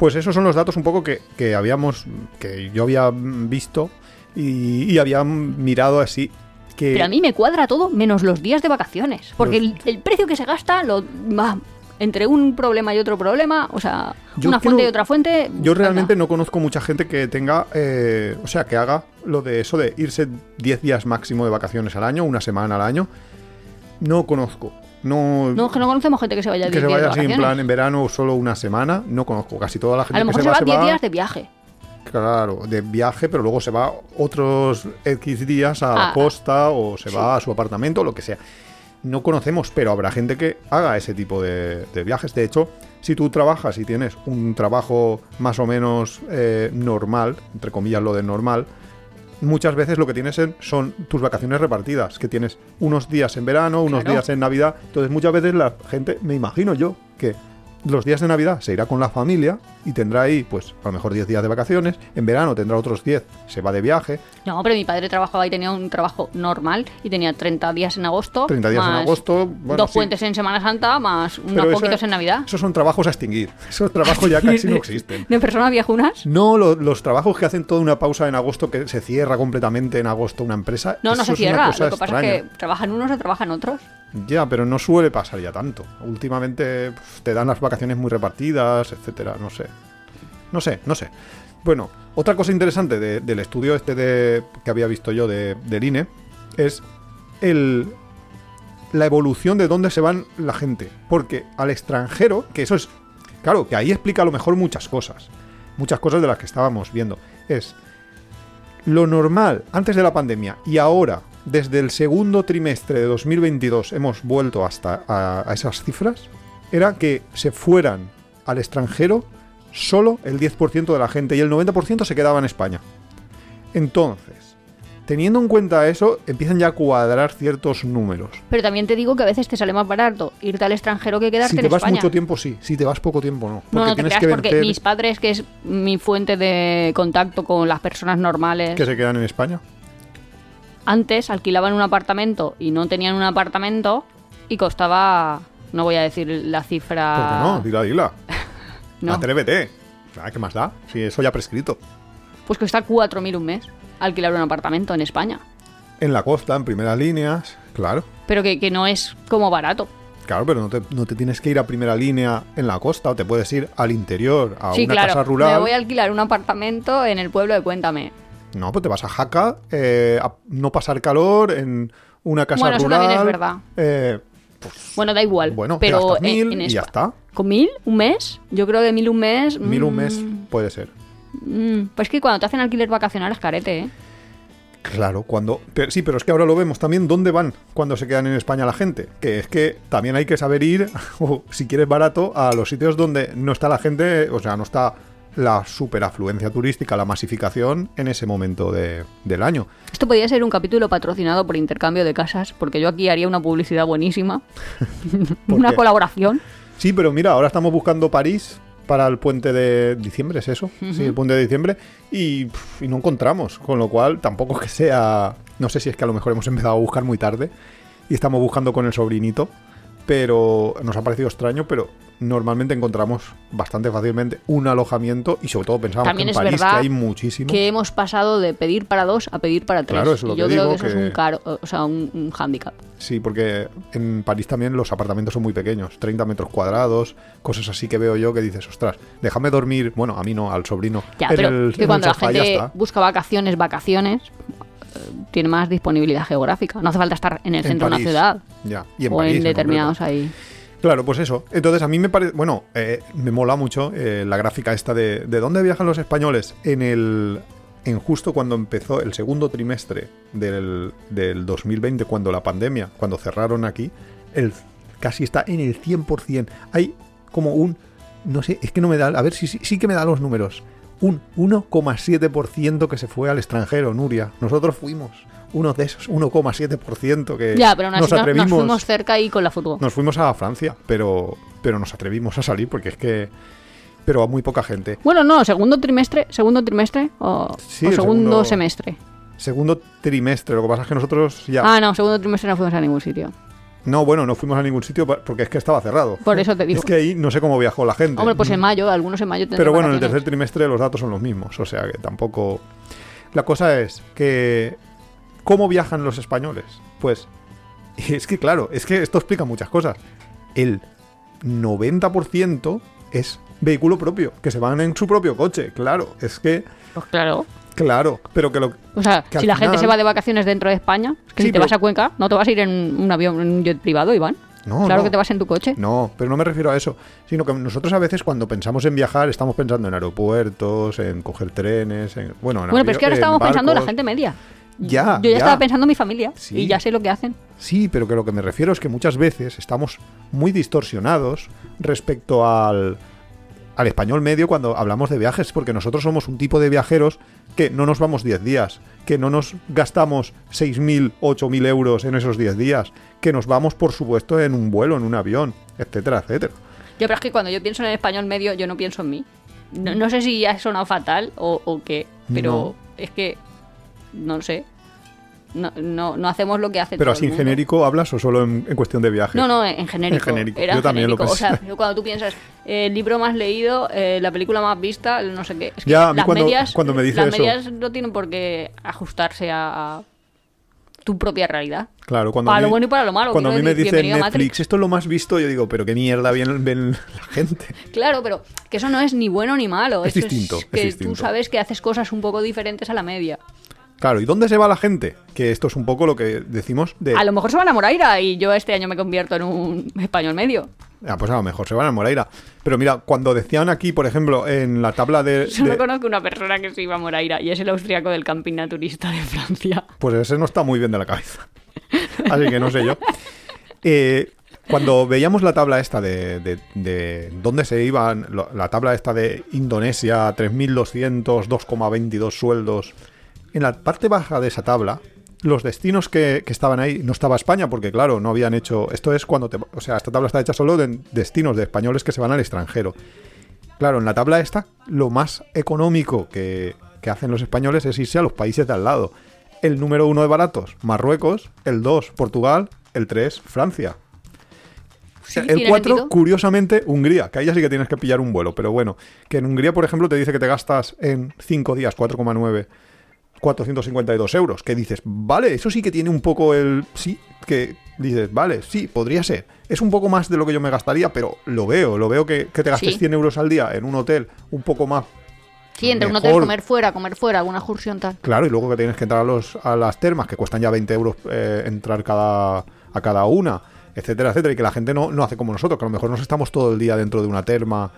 Pues esos son los datos un poco que, que habíamos, que yo había visto y, y había mirado así. Que Pero a mí me cuadra todo menos los días de vacaciones. Porque Los- el, el precio que se gasta, lo va entre un problema y otro problema, o sea, Yo una fuente y otra fuente. Yo realmente no conozco mucha gente que tenga, eh, o sea, que haga lo de eso de irse 10 días máximo de vacaciones al año, una semana al año. No conozco. No, No, que no conocemos gente que se vaya que 10 se vaya así en plan en verano o solo una semana. No conozco. Casi toda la gente A lo mejor que se va se 10 va, días de viaje. claro, de viaje, pero luego se va otros X días a la Ah, costa o se sí. va a su apartamento, lo que sea. No conocemos, pero habrá gente que haga ese tipo de, de viajes. De hecho, si tú trabajas y tienes un trabajo más o menos eh, normal, entre comillas lo de normal, muchas veces lo que tienes en- son tus vacaciones repartidas, que tienes unos días en verano, unos Claro. días en Navidad. Entonces muchas veces la gente, me imagino yo, que los días de Navidad se irá con la familia y tendrá ahí, pues, a lo mejor 10 días de vacaciones. En verano tendrá otros 10, se va de viaje. No, pero mi padre trabajaba y tenía un trabajo normal y tenía 30 días en agosto. 30 días en agosto, bueno, dos sí. puentes en Semana Santa, más unos Pero poquitos en Navidad. Esos son trabajos a extinguir. Esos trabajos ya casi no existen. ¿De personas viejunas? No, lo- los trabajos que hacen toda una pausa en agosto, que se cierra completamente en agosto una empresa. No, no se cierra. Lo que pasa extraña. es que trabajan unos o trabajan otros. Ya, pero no suele pasar ya tanto. Últimamente te dan las vacaciones muy repartidas, etcétera. No sé. No sé, no sé. Bueno, otra cosa interesante de- del estudio este de, que había visto yo de, del INE es el, la evolución de dónde se van la gente. Porque al extranjero, que eso es. Claro, que ahí explica a lo mejor muchas cosas. Muchas cosas de las que estábamos viendo. Es lo normal antes de la pandemia y ahora, desde el segundo trimestre de 2022, hemos vuelto hasta a, a esas cifras, era que se fueran al extranjero solo el 10% de la gente y el 90% se quedaba en España. Entonces, teniendo en cuenta eso, empiezan ya a cuadrar ciertos números. Pero también te digo que a veces te sale más barato irte al extranjero que quedarte Si te en vas España. mucho tiempo, sí. Si te vas poco tiempo, no. Porque no, no te tienes creas, que porque vencer mis padres, que es mi fuente de contacto con las personas normales, que se quedan en España. antes alquilaban un apartamento y no tenían un apartamento y costaba, no voy a decir la cifra... ¿Por qué no? Dila, dila. No, Atrévete. Ah, ¿Qué más da? Si eso ya prescrito. pues cuesta 4.000 un mes alquilar un apartamento en España. En la costa, en primeras líneas, claro. Pero que, que no es como barato. Claro, pero no te, no te tienes que ir a primera línea en la costa, o te puedes ir al interior, a sí, una claro. casa rural. Me voy a alquilar un apartamento en el pueblo de Cuéntame. No, pues te vas a Jaca, eh, a no pasar calor en una casa Bueno, eso rural. también es verdad. eh, Bueno, da igual. bueno, te pero gastas mil en y ya está. ¿Con mil? ¿Un mes? Yo creo que mil un mes. Mil un mm, mes puede ser. Mm, pues que cuando te hacen alquiler vacacional es carete, ¿eh? Claro, cuando. pero- sí, pero es que ahora lo vemos también dónde van cuando se quedan en España la gente. Que es que también hay que saber ir, o si quieres barato, a los sitios donde no está la gente, o sea, no está la superafluencia turística, la masificación en ese momento de- del año. Esto podría ser un capítulo patrocinado por intercambio de casas, porque yo aquí haría una publicidad buenísima. ¿Por una colaboración. Sí, pero mira, ahora estamos buscando París para el puente de diciembre, ¿es eso? Sí, el puente de diciembre. Y, y no encontramos, con lo cual tampoco es que sea... No sé si es que a lo mejor hemos empezado a buscar muy tarde y estamos buscando con el sobrinito, pero nos ha parecido extraño, pero normalmente encontramos bastante fácilmente un alojamiento y sobre todo pensamos También que en es París, verdad que hay muchísimo. Que hemos pasado de pedir para dos a pedir para tres. Claro, eso es lo y yo que creo digo, que eso es un caro, o sea, un, un hándicap. Sí, porque en París también los apartamentos son muy pequeños, 30 metros cuadrados, cosas así que veo yo que dices, ostras, déjame dormir, bueno, a mí no, al sobrino. Ya, en pero el- que cuando la gente busca vacaciones, vacaciones, eh, tiene más disponibilidad geográfica. No hace falta estar en el En centro de una ciudad Ya, y en o París, en determinados ahí. Claro, pues eso. Entonces a mí me parece, bueno, eh, me mola mucho eh, la gráfica esta de, de dónde viajan los españoles en el... En justo cuando empezó el segundo trimestre del, del 2020, cuando la pandemia, cuando cerraron aquí, el, casi está en el 100%. Hay como un, no sé, es que no me da, a ver si sí, sí que me da los números. Un 1,7% que se fue al extranjero, Nuria. Nosotros fuimos uno de esos 1,7% que Ya, pero nos no- nos, atrevimos. fuimos cerca y con la fútbol. Nos fuimos a Francia, pero, pero nos atrevimos a salir porque es que. Pero a muy poca gente. Bueno, no, segundo trimestre, segundo trimestre o, Sí, o el segundo, segundo- semestre. Segundo trimestre, lo que pasa es que nosotros ya. Ah, no, segundo trimestre no fuimos a ningún sitio. No, bueno, no fuimos a ningún sitio porque es que estaba cerrado. Por eso te digo. Es que ahí no sé cómo viajó la gente. Hombre, pues en mayo, algunos en mayo tendrán Pero bueno, en el tercer trimestre los datos son los mismos, o sea que tampoco... La cosa es que... ¿Cómo viajan los españoles? Pues es que claro, es que esto explica muchas cosas. El 90% es vehículo propio, que se van en su propio coche, claro, es que... Pues claro. Claro, pero que lo... O sea, si la gente se va de vacaciones dentro de España, es que Sí, si te pero- vas a Cuenca, no te vas a ir en un avión, en un jet privado, Iván. No, claro no. que te vas en tu coche. No, pero no me refiero a eso, sino que nosotros a veces cuando pensamos en viajar estamos pensando en aeropuertos, en coger trenes, en... Bueno, en bueno, pero es que ahora estábamos pensando en la gente media. Ya, Yo ya, ya. estaba pensando en mi familia Sí. y ya sé lo que hacen. Sí, pero que lo que me refiero es que muchas veces estamos muy distorsionados respecto al, al español medio cuando hablamos de viajes, porque nosotros somos un tipo de viajeros que no nos vamos 10 días, que no nos gastamos 6.000, 8.000 euros en esos 10 días, que nos vamos, por supuesto, en un vuelo, en un avión, etcétera, etcétera. Ya, pero es que cuando yo pienso en el español medio, yo no pienso en mí. No, no sé si ha sonado fatal o, o qué, pero No. es que no sé. No, no, no hacemos lo que hace Pero todo así el en genérico hablas o solo en, en cuestión de viajes. No, no, en genérico. En genérico. Era Yo también lo genérico. O sea, pensé. cuando tú piensas eh, el libro más leído, eh, la película más vista, no sé qué. Es que Ya, las cuando- medias, cuando me dice las eso- medias no tienen por qué ajustarse a, a tu propia realidad. Claro, cuando Para a lo bueno y para lo malo, Cuando a mí me dicen Netflix, esto es lo más visto, yo digo, pero qué mierda ven, ven la gente. Claro, pero que eso no es ni bueno ni malo. Es distinto, Es es que distinto. tú sabes que haces cosas un poco diferentes a la media. Claro, ¿y dónde se va la gente? Que esto es un poco lo que decimos de... A lo mejor se van a Moraira y yo este año me convierto en un español medio. Ah, pues a lo mejor se van a Moreira. Pero mira, cuando decían aquí, por ejemplo, en la tabla de... Solo de- conozco una persona que se iba a Moraira y es el austriaco del camping naturista de Francia. Pues ese no está muy bien de la cabeza. Así que no sé yo. Eh, cuando veíamos la tabla esta de, de- de dónde se iban, la tabla esta de Indonesia, 3.200, 2,22 sueldos, en la parte baja de esa tabla, los destinos que, que estaban ahí, no estaba España, porque claro, no habían hecho, esto es cuando te, o sea, esta tabla está hecha solo de destinos de españoles que se van al extranjero. Claro, en la tabla esta, lo más económico que, que hacen los españoles es irse a los países de al lado. El número uno de baratos, Marruecos. El 2, Portugal. El 3, Francia. Sí, el tiene 4, sentido. curiosamente, Hungría, que ahí ya sí que tienes que pillar un vuelo. Pero bueno, que en Hungría, por ejemplo, te dice que te gastas en 5 días 4,9, 452 euros. Que dices, vale, eso sí que tiene un poco el... Sí, que dices, vale, sí, podría ser. Es un poco más de lo que yo me gastaría, pero lo veo, lo veo que, que te gastes Sí. 100 euros al día en un hotel un poco más Sí, entre un hotel, Mejor. comer fuera, comer fuera, alguna excursión tal. Claro, y luego que tienes que entrar a, los, a las termas, que cuestan ya 20 euros eh, entrar cada, a cada una, etcétera, etcétera, y que la gente no, no hace como nosotros, que a lo mejor nos estamos todo el día dentro de una terma.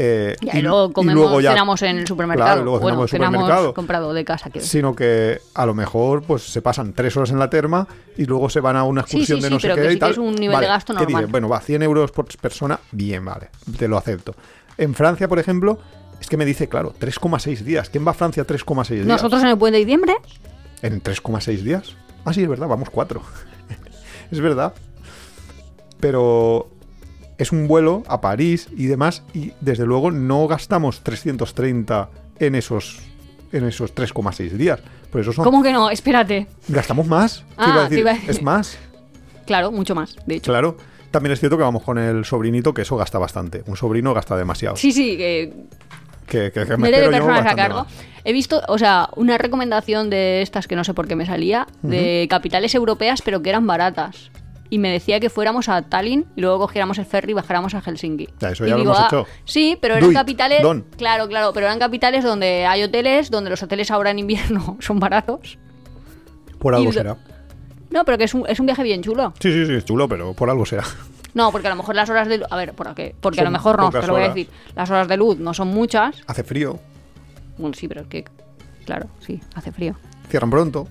Eh, Ya, y, luego comemos, luego ya- cenamos en el supermercado. Claro, y luego bueno, cenamos en el supermercado. comprado de casa. Sino que a lo mejor pues se pasan tres horas en la terma y luego se van a una Sí, excursión sí, de sí, no sé pero qué que y sí que tal. es un nivel de Vale, gasto ¿qué normal. Bueno, va, 100 euros por persona, bien, vale, te lo acepto. En Francia, por ejemplo, es que me dice, claro, 3,6 días. ¿Quién va a Francia 3,6 días? Nosotros en el puente de diciembre, ¿En 3,6 días? Ah, sí, es verdad, vamos 4. es verdad. Pero es un vuelo a París y demás, y desde luego no gastamos 330 en esos en esos 3,6 días. Por eso son. ¿cómo que no? Espérate. ¿Gastamos más? Te Ah, iba a te decir, iba a decir. Es más. Claro, mucho más, de hecho. Claro. También es cierto que vamos con el sobrinito, que eso gasta bastante. Un sobrino gasta demasiado. Sí, sí, que Que, que- que me me personas a cargo. más. He visto, o sea, una recomendación de estas que no sé por qué me salía, de capitales europeas, pero que eran baratas. Y me decía que fuéramos a Tallinn y luego cogiéramos el ferry y bajáramos a Helsinki. Ya, eso Y ya lo digo, hemos ah, hecho. Sí, pero Do eran it, capitales. don. Claro, claro, pero eran capitales donde hay hoteles, donde los hoteles ahora en invierno son baratos. Por algo y- será. No, pero que es un, es un viaje bien chulo. Sí, sí, sí, es chulo, pero por algo será. No, porque a lo mejor las horas de luz. A ver, ¿por qué? Porque a lo mejor no, te lo voy a decir. Las horas de luz no son muchas. Hace frío, Bueno, sí, pero es que. Claro, sí, hace frío. cierran pronto.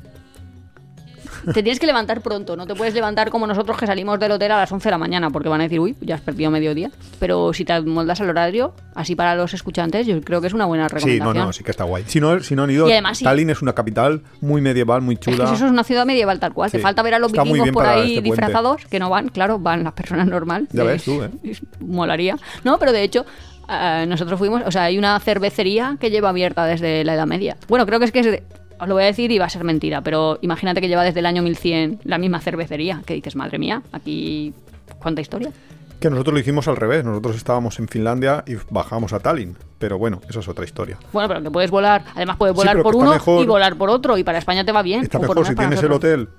Te tienes que levantar pronto, no te puedes levantar como nosotros que salimos del hotel a las 11 de la mañana, porque van a decir, uy, ya has perdido medio día. Pero si te moldas al horario, así para los escuchantes, yo creo que es una buena Sí, recomendación. no, no, sí que está guay. Si no, si no han ido, Y además sí. Tallinn es una capital muy medieval, muy Es que chula. eso es una ciudad medieval tal cual. Sí. Te falta ver a los Está vikingos por ahí este puente. disfrazados, que no van, claro, van las personas normal. Ya ves tú, ¿eh? Molaría. No, pero de hecho, eh, nosotros fuimos, o sea, hay una cervecería que lleva abierta desde la Edad Media. Bueno, creo que es que es de- os lo voy a decir y va a ser mentira, pero imagínate que lleva desde el año 1100 la misma cervecería, que dices, madre mía, aquí cuánta historia. Que nosotros lo hicimos al revés. Nosotros estábamos en Finlandia y bajamos a Tallinn. Pero bueno, eso es otra historia. Bueno, pero que puedes volar, además puedes volar por uno mejor- y volar por otro, y para España te va bien. Está mejor si tienes el hotel.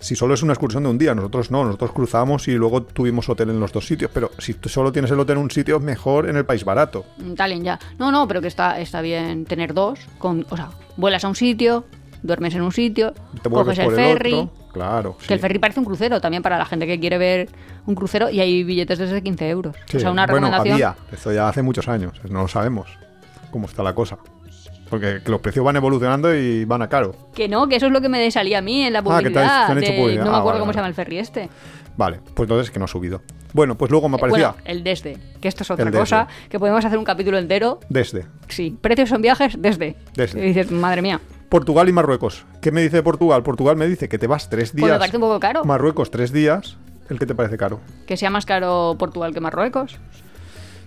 Si solo es una excursión de un día, nosotros no, nosotros cruzamos y luego tuvimos hotel en los dos sitios. Pero si tú solo tienes el hotel en un sitio, mejor en el país barato. Mm, Tallinn ya. No, no, pero que está, está bien tener dos. Con, o sea, vuelas a un sitio, duermes en un sitio, Te coges el ferry. el. Claro. Que sí. el ferry parece un crucero también para la gente que quiere ver un crucero y hay billetes desde 15 euros. Sí, O sea, una bueno, recomendación. había. Esto ya hace muchos años. No lo sabemos cómo está la cosa. Porque que los precios van evolucionando y van a caro. Que no, que eso es lo que me salía a mí en la Ah, que te han- publicidad. te han hecho de- publicidad. No me Ah, acuerdo vale, cómo vale. se llama el ferry este. Vale, pues entonces que no ha subido. Bueno, pues luego me Eh, aparecía Bueno, el desde, que esto es otra El desde. cosa, que podemos hacer un capítulo entero. desde Sí, precios son viajes desde. Desde. Y dices, madre mía. Portugal y Marruecos. ¿Qué me dice de Portugal? Portugal me dice que te vas tres días. Pues me parece un poco caro. Marruecos tres días. ¿El que te parece caro? Que sea más caro Portugal que Marruecos.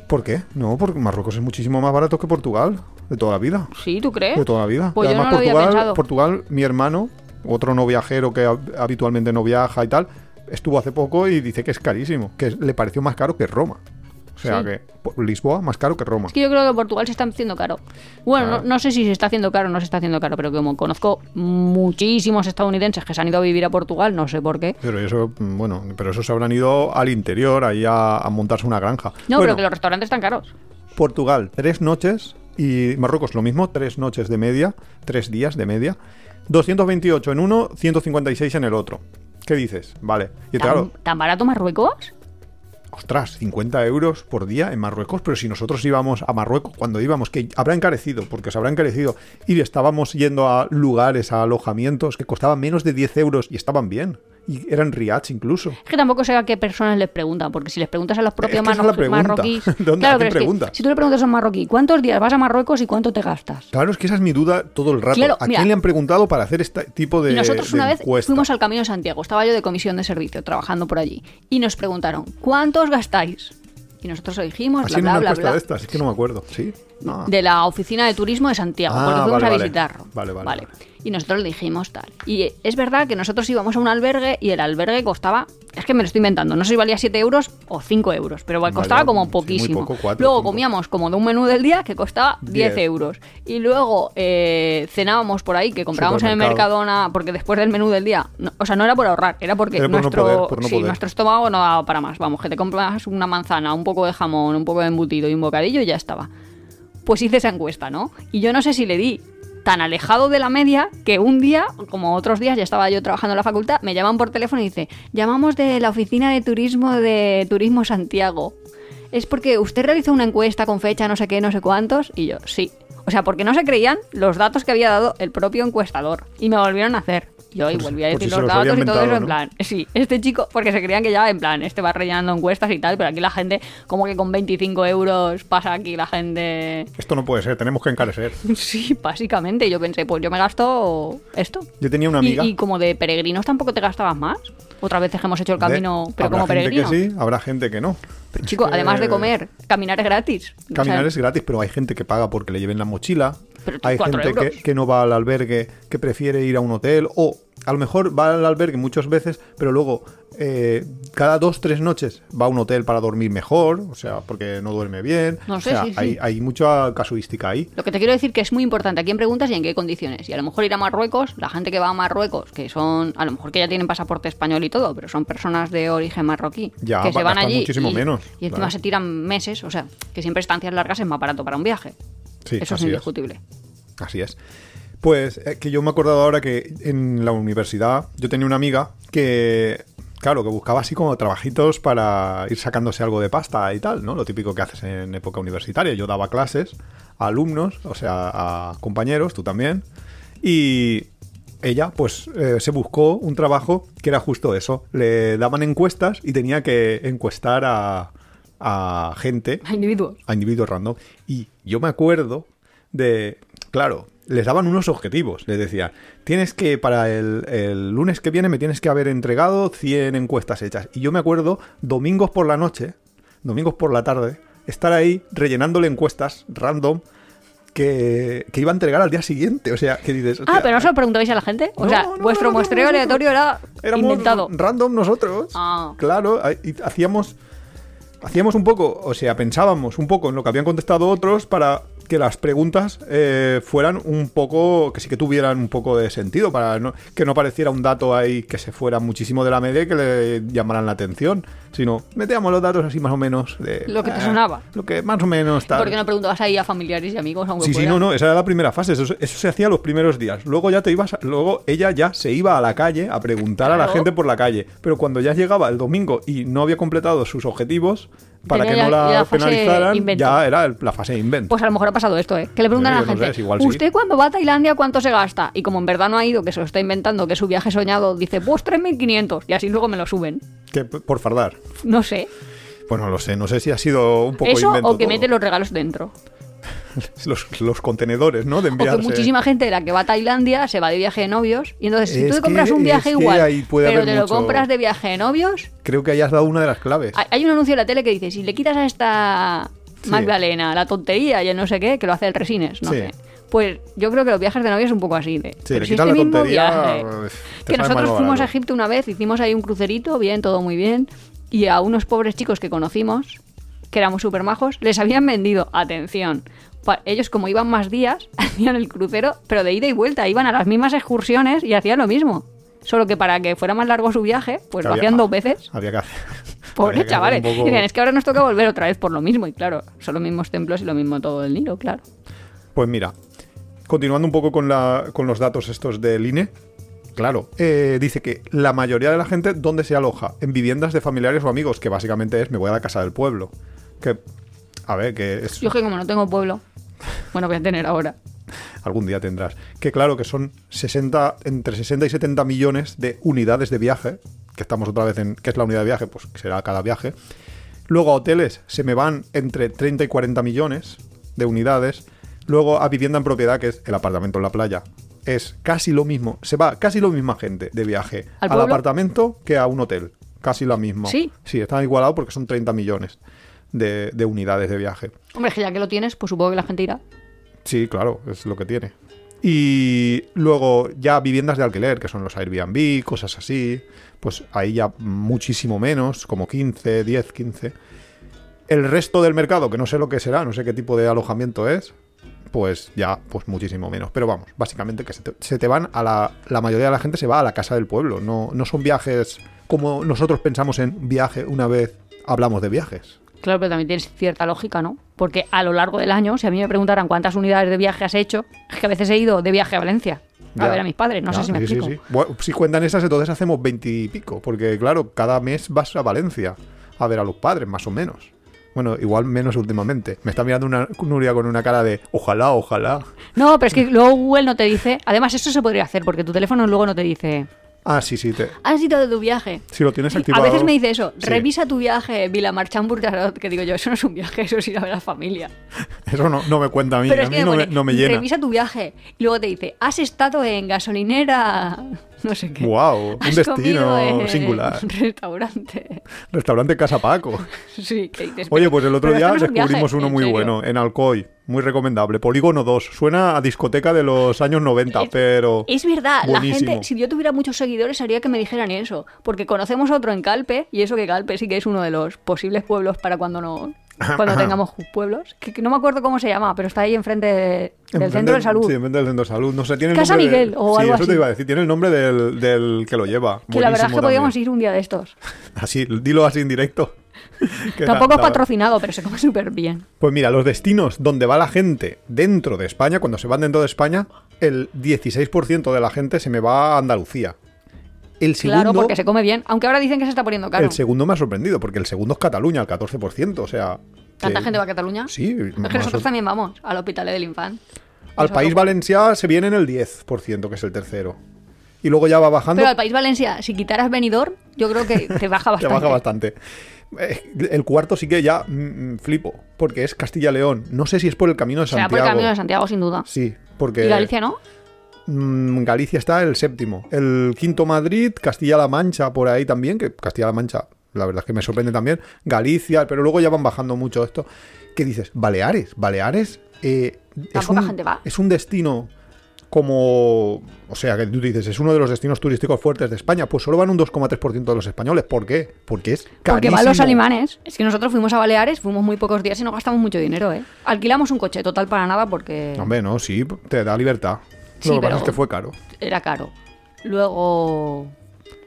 ¿Por qué? No, porque Marruecos es muchísimo más barato que Portugal. De toda la vida. Sí, ¿tú crees? De toda la vida. Pues yo no además, lo había Portugal. Portugal, mi hermano, otro no viajero que hab- habitualmente no viaja y tal, estuvo hace poco y dice que es carísimo. Que le pareció más caro que Roma. O sea Sí. que Lisboa más caro que Roma. Es que yo creo que Portugal se está haciendo caro. Bueno, Claro. no, no sé si se está haciendo caro o no se está haciendo caro, pero como conozco muchísimos estadounidenses que se han ido a vivir a Portugal, no sé por qué. Pero eso, mm, bueno, pero eso se habrán ido al interior, ahí a, a montarse una granja. No, Bueno, pero que los restaurantes están caros. Portugal, tres noches y Marruecos lo mismo, tres noches de media, tres días de media. 228 en uno, 156 en el otro. ¿Qué dices? Vale. Y ¿Tan, claro, tan barato Marruecos? ostras, 50 euros por día en Marruecos, pero si nosotros íbamos a Marruecos cuando íbamos, que habrá encarecido, porque se habrá encarecido, y estábamos yendo a lugares, a alojamientos que costaban menos de 10 euros y estaban bien. Y eran riats incluso. Es que tampoco sé a qué personas les preguntan, porque si les preguntas a los propios que es pregunta. marroquíes. ¿De dónde- claro, pero es que si tú le preguntas a un marroquí, ¿cuántos días vas a Marruecos y cuánto te gastas? Claro, es que esa es mi duda todo el rato. Claro, ¿A mira. quién le han preguntado para hacer este tipo de nosotros de una vez encuesta? fuimos al Camino de Santiago, estaba yo de comisión de servicio trabajando por allí, y nos preguntaron, ¿cuántos gastáis? Y nosotros lo dijimos, Así bla, bla, bla, bla. de es que no me acuerdo. ¿Sí? De la oficina de turismo de Santiago, Ah, porque fuimos vale, a vale. visitarlo. Vale, vale, vale. Y nosotros le dijimos tal. Y es verdad que nosotros íbamos a un albergue y el albergue costaba, es que me lo estoy inventando, no sé si valía 7 euros o 5 euros, pero costaba como poquísimo. poco, luego comíamos como de un menú del día que costaba 10 Diez. euros. Y luego eh, cenábamos por ahí, que comprábamos en el. Mercadona, porque después del menú del día, no- o sea, no era por ahorrar, era porque Era por no nuestro, poder, por no sí, nuestro estómago no daba para más. Vamos, que te compras una manzana, un poco de jamón, un poco de embutido y un bocadillo y ya estaba pues hice esa encuesta, ¿no? Y yo no sé si le di tan alejado de la media que un día, como otros días, ya estaba yo trabajando en la facultad, me llaman por teléfono y dice, llamamos de la oficina de turismo de Turismo Santiago. Es porque usted realizó una encuesta con fecha no sé qué, no sé cuántos, y yo, sí. O sea, porque no se creían los datos que había dado el propio encuestador. Y me volvieron a hacer. Yo y Por- volví a por decir si los datos y todo eso en plan, sí, este chico, porque se creían que ya en plan, este va rellenando encuestas y tal, pero aquí la gente, como que con 25 euros pasa aquí la gente Esto no puede ser, tenemos que encarecer. Sí, básicamente. Yo pensé, pues yo me gasto esto. Yo tenía una amiga. Y, como de peregrinos tampoco te gastabas más. Otra vez que hemos hecho el camino, de- pero habrá como gente peregrinos. que sí, habrá gente que no. Pero, chico, que- además de comer, caminar es gratis. O Caminar sea, es gratis, pero hay gente que paga porque le lleven la mochila. Pero hay gente que, que no va al albergue, que prefiere ir a un hotel. O a lo mejor va al albergue muchas veces, pero luego eh, cada dos, tres noches va a un hotel para dormir mejor. O sea, porque no duerme bien. No o sé, sea, sí, sí. Hay, hay mucha casuística ahí. Lo que te quiero decir que es muy importante a quién preguntas y en qué condiciones. Y a lo mejor ir a Marruecos, la gente que va a Marruecos, que son, a lo mejor que ya tienen pasaporte español y todo, pero son personas de origen marroquí, Ya, que se van allí muchísimo y, menos, y encima claro. se tiran meses, o sea, que siempre estancias largas es más barato para un viaje. Sí, Eso es indiscutible. Así es. Pues eh, que yo me he acordado ahora que en la universidad yo tenía una amiga que, claro, que buscaba así como trabajitos para ir sacándose algo de pasta y tal, ¿no? Lo típico que haces en época universitaria. Yo daba clases a alumnos, o sea, a compañeros, tú también. Y ella, pues, eh, se buscó un trabajo que era justo eso. Le daban encuestas y tenía que encuestar a, a gente A individuos. a individuos random. Y yo me acuerdo de, claro, les daban unos objetivos. Les decía, tienes que, para el, el lunes que viene me tienes que haber entregado 100 encuestas hechas. Y yo me acuerdo, domingos por la noche, domingos por la tarde, estar ahí rellenándole encuestas random que, que iba a entregar al día siguiente. O sea, que dices... Ah, pero no se lo preguntabais a la gente. O No, sea, no, vuestro no, muestreo aleatorio era éramos inventado. random nosotros. Ah. Claro, y hacíamos hacíamos un poco, o sea, pensábamos un poco en lo que habían contestado otros para que las preguntas eh, fueran un poco, que sí que tuvieran un poco de sentido, para no- que no pareciera un dato ahí que se fuera muchísimo de la media y que le llamaran la atención, sino metíamos los datos así más o menos de... Lo que te eh, sonaba. Lo que más o menos tal. ¿Por qué no preguntabas ahí a familiares y amigos? Aunque Sí, sí, no, no, esa era la primera fase, eso, eso se hacía los primeros días. Luego ya te ibas, luego ella ya se iba a la calle a preguntar a la gente por la calle. Pero cuando ya llegaba el domingo y no había completado sus objetivos, para que no la la penalizaran, invento. ya era el- la fase de invento. Pues a lo mejor ha pasado esto, ¿eh? Que le preguntan a la no sé, gente, igual sí. ¿usted cuando va a Tailandia cuánto se gasta? Y como en verdad no ha ido, que se lo está inventando, que su viaje soñado, dice, pues 3.500. Y así luego me lo suben. Que, por fardar. No sé. Pues no lo sé, no sé si ha sido un poco Eso invento o que todo. mete los regalos dentro. los, los contenedores, ¿no? De O que enviarse. muchísima gente de la que va a Tailandia se va de viaje de novios. Y entonces, si Es tú te compras que- un viaje igual, pero te lo compras de viaje de novios, Creo que hayas dado una de las claves. hay- un anuncio en la tele que dice, si le quitas a esta Sí. Magdalena la tontería y el no sé qué, que lo hace el Resines, no Sí. sé. Pues yo creo que los viajes de novios es un poco así. De, Sí, pero le si este la mismo tontería, viaje, te que nosotros fuimos a. Egipto una vez, hicimos ahí un crucerito, bien, todo muy bien, y a unos pobres chicos que conocimos, que éramos súper majos, les habían vendido, atención, ellos como iban más días, hacían el crucero, pero de ida y vuelta, iban a las mismas excursiones y hacían lo mismo. Solo que para que fuera más largo su viaje, pues lo Había- hacían dos veces. Había que hacer. Hacer chavales. poco- Dicen, es que ahora nos toca volver otra vez por lo mismo. Y claro, son los mismos templos y lo mismo todo el Nilo, claro. Pues mira, continuando un poco con, la, con los datos estos del INE, claro, eh, dice que la mayoría de la gente, ¿dónde se aloja? En viviendas de familiares o amigos, que básicamente es me voy a la casa del pueblo. Que, a ver, que es, Yo que como no tengo pueblo, bueno, voy a tener ahora. algún día tendrás. Que claro, que son 60, entre 60 y 70 millones de unidades de viaje, que estamos otra vez en, ¿qué es la unidad de viaje? Pues será cada viaje. Luego a hoteles se me van entre 30 y 40 millones de unidades. Luego a vivienda en propiedad, que es el apartamento en la playa. Es casi lo mismo, se va casi la misma gente de viaje ¿Al apartamento que a un hotel. Casi lo mismo. ¿Sí? Sí, están igualados porque son 30 millones de, de unidades de viaje. Hombre, es que ya que lo tienes, pues supongo que la gente irá. Sí, claro, es lo que tiene. Y luego ya viviendas de alquiler, que son los Airbnb, cosas así, pues ahí ya muchísimo menos, como 15, 10, 15. El resto del mercado, que no sé lo que será, no sé qué tipo de alojamiento es, pues ya, pues muchísimo menos. Pero vamos, básicamente que se te, se te van a la... La mayoría de la gente se va a la casa del pueblo, no, no son viajes como nosotros pensamos en viaje una vez hablamos de viajes. Claro, pero también tienes cierta lógica, ¿no? Porque a lo largo del año, si a mí me preguntaran cuántas unidades de viaje has hecho, es que a veces he ido de viaje a Valencia a ver a mis padres. No Ya, sé si me sí, sí, explico. sí. Bueno, si cuentan esas, entonces hacemos 20 y pico. Porque, claro, cada mes vas a Valencia a ver a los padres, más o menos. Bueno, igual menos últimamente. Me está mirando una Nuria con una cara de ojalá, ojalá. No, pero es que luego Google no te dice. Además, eso se podría hacer porque tu teléfono luego no te dice. Ah, sí, sí. Te... Has ido de tu viaje. Si lo tienes A activado. veces me dice eso, Sí. revisa tu viaje Vilamarchán-Burtarot, que digo yo, eso no es un viaje, eso es ir a ver a la familia. Eso no, no me cuenta a mí. Pero a mí no, me, no me llena. revisa tu viaje. Y luego te dice, has estado en gasolinera, no sé qué. Wow, un destino singular. restaurante. Restaurante Casa Paco. Sí, que dices, Oye, pues el otro día un descubrimos viaje, uno ¿en muy serio? bueno, en Alcoy. Muy recomendable. Polígono 2. Suena a discoteca de los años 90, Es- pero. Es verdad, la gente, si yo tuviera muchos seguidores, haría que me dijeran eso. Porque conocemos otro en Calpe, y eso que Calpe sí que es uno de los posibles pueblos para cuando no cuando tengamos pueblos. Que, que no me acuerdo cómo se llama, pero está ahí enfrente de- del centro de salud. Sí, enfrente del centro de salud. No sé, tiene el Casa nombre de- Miguel o sí, algo eso así. te iba a decir. Tiene el nombre del, del que lo lleva. que la verdad es que Buenísimo podíamos también. ir un día de estos. Así, dilo así en directo. Tampoco es patrocinado, pero se come súper bien. Pues mira, los destinos donde va la gente dentro de España, cuando se van dentro de España, el 16% de la gente se me va a Andalucía. El segundo, Claro, porque se come bien. Aunque ahora dicen que se está poniendo caro. el segundo me ha sorprendido, porque el segundo es Cataluña, al 14%. O sea. ¿Tanta que- gente va a Cataluña? Sí, Es que nosotros también vamos al hospital del infant. Al Eso País Valencià se viene en el 10%, que es el tercero. Y luego ya va bajando. Pero al País Valencia, si quitaras Benidorm, yo creo que te baja Te bastante. baja bastante. Eh, El cuarto sí que ya mm, mm, flipo, porque es Castilla-León. No sé si es por el camino de Santiago. por el camino de Santiago, sin duda. Sí, porque ¿Y Galicia no? Mm, Galicia está el séptimo. El quinto Madrid, Castilla-La Mancha por ahí también, que Castilla-La Mancha, la verdad es que me sorprende también. Galicia, pero luego ya van bajando mucho esto. ¿Qué dices? Baleares. Baleares eh, es, un, gente va. es un destino como... O sea, que tú dices, es uno de los destinos turísticos fuertes de España. Pues solo van un 2,3% de los españoles. ¿Por qué? Porque es Porque van los alemanes. Es que nosotros fuimos a Baleares, fuimos muy pocos días y no gastamos mucho dinero, ¿eh? Alquilamos un coche total para nada porque Hombre, no, sí, te da libertad. Sí, Lo que pero- pasa es que fue caro. era caro. Luego...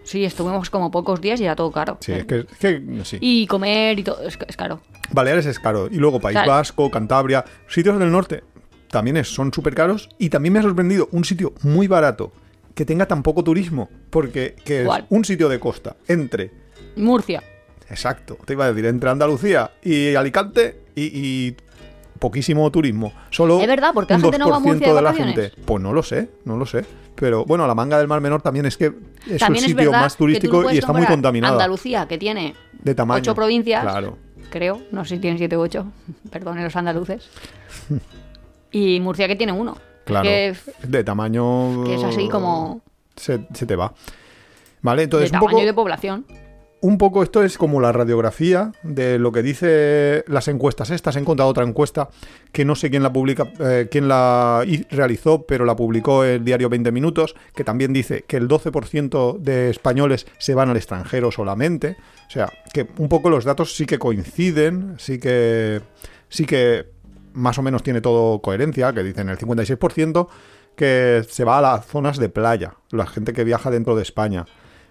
Sí, estuvimos como pocos días y era todo caro. Sí, es que, es que sí. Y comer y todo, es, es caro. Baleares es caro. Y luego País. Vasco, Cantabria, sitios del norte también es- son súper caros. Y también me ha sorprendido un sitio muy barato que tenga tan poco turismo. Porque que es ¿Cuál? un sitio de costa entre, Murcia. exacto, te iba a decir, entre Andalucía y Alicante y, y poquísimo turismo. Solo ¿Es verdad? ¿Por qué la gente no va a 2% Murcia de la gente. Pues no lo sé, no lo sé. Pero bueno, la manga del Mar Menor también es que es También el es sitio más no turístico y está muy comparar contaminada. Andalucía, que tiene de tamaño. ocho provincias, Claro. creo, no sé si tiene siete u ocho, perdonen los andaluces. y Murcia que tiene uno. Claro. Que, de tamaño. que es así como Se, se te va. Vale, de entonces un tamaño poco, y de población. Un poco esto es como la radiografía de lo que dice las encuestas estas. He encontrado otra encuesta que no sé quién la publica, eh, quién la realizó, pero la publicó el diario 20 Minutos, que también dice que el 12% de españoles se van al extranjero solamente. O sea, que un poco los datos sí que coinciden, sí que sí que más o menos tiene todo coherencia, que dicen el 56% que se va a las zonas de playa, la gente que viaja dentro de España.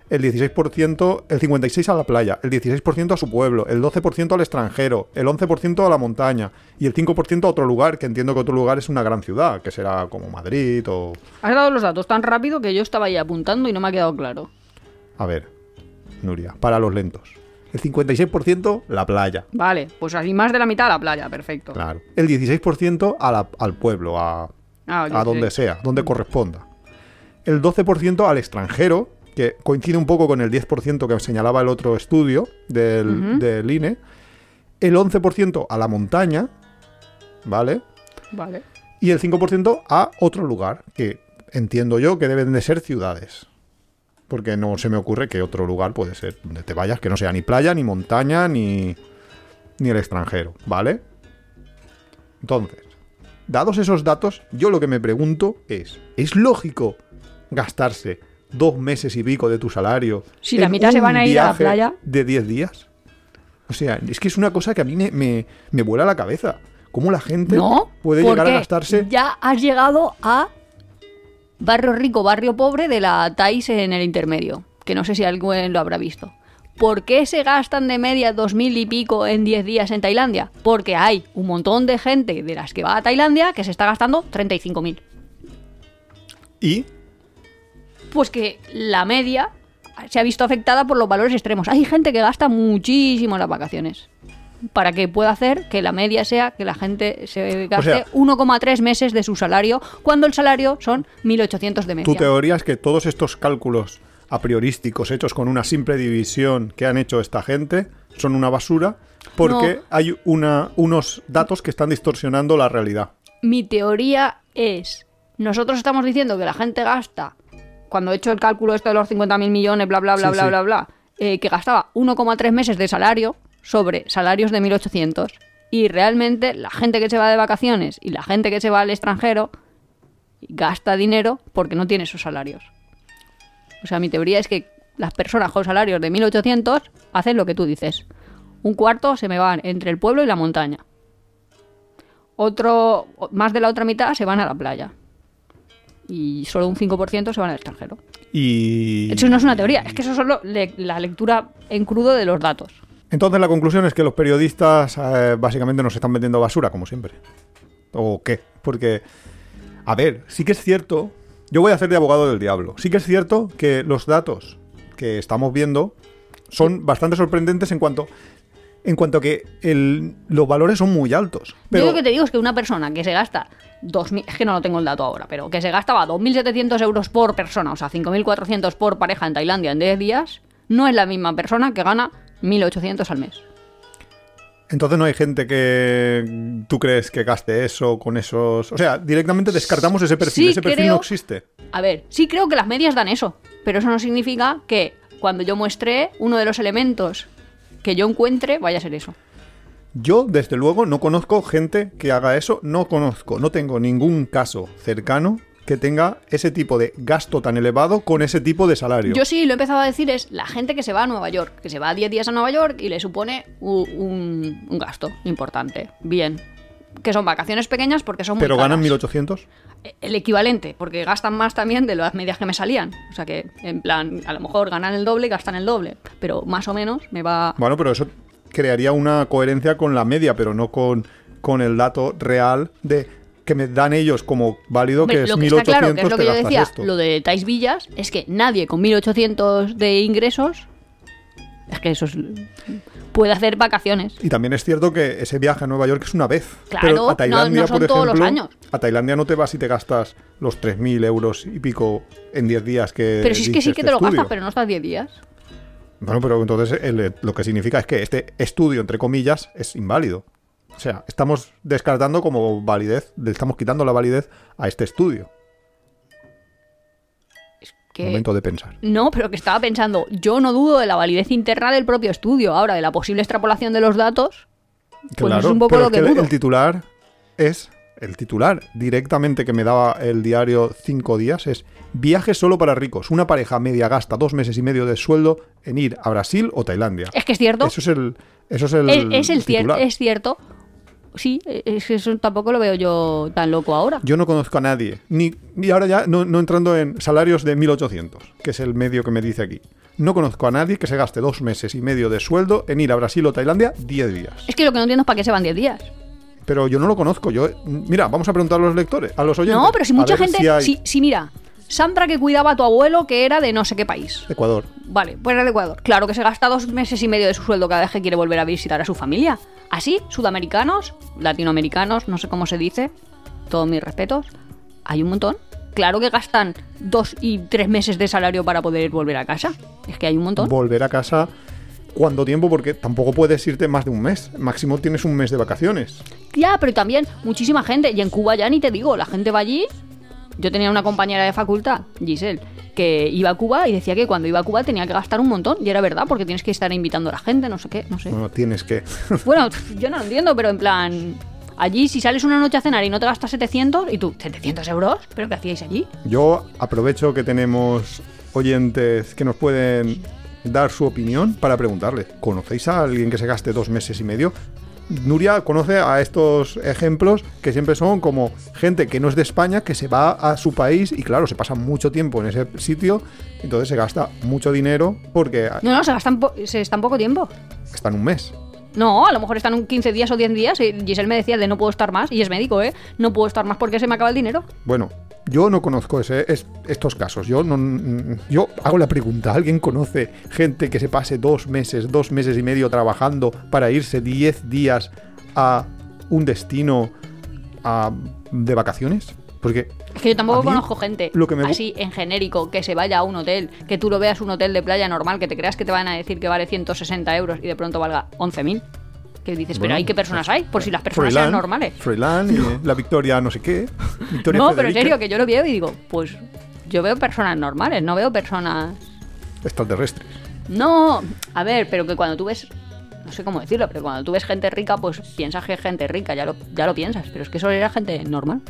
El 16%, el 56% a la playa, el 16% a su pueblo, el 12% al extranjero, el 11% a la montaña y el 5% a otro lugar, que entiendo que otro lugar es una gran ciudad, que será como Madrid o... Has dado los datos tan rápido que yo estaba ahí apuntando y no me ha quedado claro. A ver, Nuria, para los lentos. El 56% la playa, Vale, pues así más de la mitad a la playa, perfecto. claro. El 16% a la- al pueblo, a, Ah, a donde sea, donde corresponda. El 12% al extranjero, que coincide un poco con el 10% que señalaba el otro estudio del, Ujú. del INE. El 11% a la montaña, ¿vale? Vale. Y el 5% a otro lugar, que entiendo yo que deben de ser ciudades. Porque no se me ocurre que otro lugar puede ser donde te vayas, que no sea ni playa, ni montaña, ni, ni el extranjero, ¿vale? Entonces, dados esos datos, yo lo que me pregunto es, ¿es lógico gastarse dos meses y pico de tu salario Si la mitad se van a ir a la playa. de 10 días? O sea, es que es una cosa que a mí me, me, me vuela la cabeza. ¿Cómo la gente No, puede llegar a gastarse Ya has llegado a barrio rico, barrio pobre de la TAIS en el intermedio. Que no sé si alguien lo habrá visto. ¿Por qué se gastan de media dos mil y pico en 10 días en Tailandia? Porque hay un montón de gente de las que va a Tailandia que se está gastando 35.000. y Pues que la media se ha visto afectada por los valores extremos. Hay gente que gasta muchísimo en las vacaciones. Para que pueda hacer que la media sea que la gente se gaste sea- 1,3 meses de su salario, cuando el salario son 1.800 de media. tu teoría es que todos estos cálculos a priorísticos hechos con una simple división que han hecho esta gente son una basura porque No. hay una, unos datos que están distorsionando la realidad. Mi teoría es, nosotros estamos diciendo que la gente gasta, cuando he hecho el cálculo esto de los 50.000 millones, bla, bla, bla, Sí, bla, sí. bla, bla, eh, que gastaba 1,3 meses de salario sobre salarios de 1.800. Y realmente la gente que se va de vacaciones y la gente que se va al extranjero gasta dinero porque no tiene esos salarios. O sea, mi teoría es que las personas con salarios de 1.800 hacen lo que tú dices. Un cuarto se me van entre el pueblo y la montaña otro, más de la otra mitad se van a la playa. Y solo un 5% se van al extranjero. Y Eso no es una teoría, es que eso es solo le- la lectura en crudo de los datos. entonces la conclusión es que los periodistas eh, básicamente nos están vendiendo basura, como siempre. ¿O qué? Porque, a ver, sí que es cierto, yo voy a hacer de abogado del diablo, sí que es cierto que los datos que estamos viendo son bastante sorprendentes en cuanto en cuanto a que el- los valores son muy altos. Pero Yo lo que te digo es que una persona que se gasta 2.000, es que no lo tengo el dato ahora, pero que se gastaba 2.700 euros por persona, o sea, 5.400 por pareja en Tailandia en 10 días, no es la misma persona que gana 1.800 al mes. entonces no hay gente que tú crees que gaste eso con esos... O sea, directamente descartamos ese perfil. Sí, ese perfil creo- no existe. A ver, sí creo que las medias dan eso, pero eso no significa que cuando yo muestre uno de los elementos que yo encuentre vaya a ser eso. Yo, desde luego, no conozco gente que haga eso. No conozco, no tengo ningún caso cercano que tenga ese tipo de gasto tan elevado con ese tipo de salario. Yo sí lo he empezado a decir es la gente que se va a Nueva York, que se va 10 días a Nueva York y le supone un, un gasto importante. Bien. Que son vacaciones pequeñas porque son muy Pero ganan caras. 1800. El equivalente, porque gastan más también de las medias que me salían. O sea que, en plan, a lo mejor ganan el doble y gastan el doble. Pero más o menos me va. Bueno, pero eso crearía una coherencia con la media, pero no con, con el dato real de que me dan ellos como válido que es que 1800 está claro, que es lo que yo decía, esto. lo de Tais Villas, es que nadie con 1800 de ingresos. Es que eso es. puede hacer vacaciones. Y también es cierto que ese viaje a Nueva York es una vez. Claro, pero a Tailandia, no son por todos los años. A Tailandia no te vas y te gastas los 3.000 euros y pico en 10 días que Pero si es que sí que este te lo estudio. gastas, pero no estás 10 días. Bueno, pero entonces el- lo que significa es que este estudio, entre comillas, es inválido. O sea, estamos descartando como validez, le estamos quitando la validez a este estudio. Que... Momento de pensar. No, pero que estaba pensando, yo no dudo de la validez interna del propio estudio. Ahora, de la posible extrapolación de los datos, pues claro, es un poco pero lo es que que el- dudo. el titular es el titular directamente que me daba el diario cinco días es viaje solo para ricos. Una pareja media gasta dos meses y medio de sueldo en ir a Brasil o Tailandia. Es que es cierto. Eso es el, eso es el, es, es el cier- es cierto. Sí, es que eso tampoco lo veo yo tan loco ahora. Yo no conozco a nadie, ni, ni ahora ya no, no entrando en salarios de 1800, que es el medio que me dice aquí. No conozco a nadie que se gaste dos meses y medio de sueldo en ir a Brasil o Tailandia 10 días. Es que lo que no entiendo es para qué se van 10 días. Pero yo no lo conozco. Yo, mira, vamos a preguntar a los lectores, a los oyentes. No, pero si mucha gente. si hay- Si, si mira, Sandra que cuidaba a tu abuelo que era de no sé qué país. Ecuador. Vale, pues era de Ecuador. Claro que se gasta dos meses y medio de su sueldo cada vez que quiere volver a visitar a su familia. Así, sudamericanos, latinoamericanos, no sé cómo se dice, todos mis respetos, hay un montón. Claro que gastan dos y tres meses de salario para poder volver a casa. Es que hay un montón. Volver a casa. ¿Cuánto tiempo? Porque tampoco puedes irte más de un mes. Máximo tienes un mes de vacaciones. Ya, pero también muchísima gente. Y en Cuba ya ni te digo, la gente va allí. Yo tenía una compañera de facultad, Giselle, que iba a Cuba y decía que cuando iba a Cuba tenía que gastar un montón. Y era verdad, porque tienes que estar invitando a la gente, no sé qué, no sé. Bueno, tienes que. Bueno, yo no lo entiendo, pero en plan... Allí si sales una noche a cenar y no te gastas 700, y tú, ¿700 euros? ¿Pero qué hacíais allí? Yo aprovecho que tenemos oyentes que nos pueden dar su opinión para preguntarles. ¿Conocéis a alguien que se gaste dos meses y medio? Nuria conoce a estos ejemplos que siempre son como gente que no es de España, que se va a su país y claro, se pasa mucho tiempo en ese sitio, entonces se gasta mucho dinero porque No, no, se gastan, po- se están poco tiempo. está en un mes. No, a lo mejor están un 15 días o 10 días y Giselle me decía de no puedo estar más, y es médico, ¿eh? No puedo estar más porque se me acaba el dinero. Bueno, yo no conozco ese, es- estos casos. Yo no, yo hago la pregunta. ¿Alguien conoce gente que se pase dos meses, dos meses y medio trabajando para irse 10 días a un destino a- de vacaciones? Porque Es que yo tampoco conozco gente lo que me gu- así en genérico que se vaya a un hotel, que tú lo veas un hotel de playa normal, que te creas que te van a decir que vale 160 euros y de pronto valga 11.000. Que dices, Bueno, pero ¿hay qué personas hay? Por si las personas sean normales. Froilán y la Victoria no sé qué. Victoria No, pero en serio, que yo lo veo y digo, pues yo veo personas normales, no veo personas... Extraterrestres. No, a ver, pero que cuando tú ves... No sé cómo decirlo, pero cuando tú ves gente rica, pues piensas que es gente rica, ya lo, ya lo piensas. Pero es que eso era gente normal.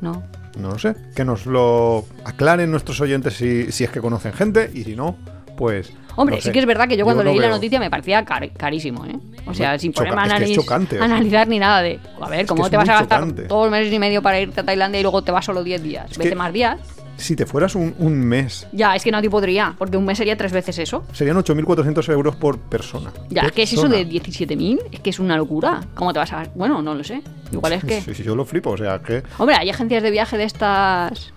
No. No lo sé. Que nos lo aclaren nuestros oyentes si, si es que conocen gente y si no, pues... Hombre, no sí que es verdad que yo cuando leí la noticia me parecía car- carísimo, ¿eh? O sea, Hombre, sin choca- ponerme a es que es analiz- chocante, analizar ni nada de... A ver, ¿cómo te vas a gastar chocante. dos meses y medio para irte a Tailandia y luego te vas solo 10 días? Es Vete más días. Si te fueras un, un mes, Ya, es que nadie podría, porque un mes sería tres veces eso. serían 8.400 euros por persona. Ya, es que es eso Persona. de 17.000, es que es una locura. ¿Cómo te vas a...? Bueno, no lo sé. Igual es que... Sí, sí, yo lo flipo, o sea, que... Hombre, hay agencias de viaje de estas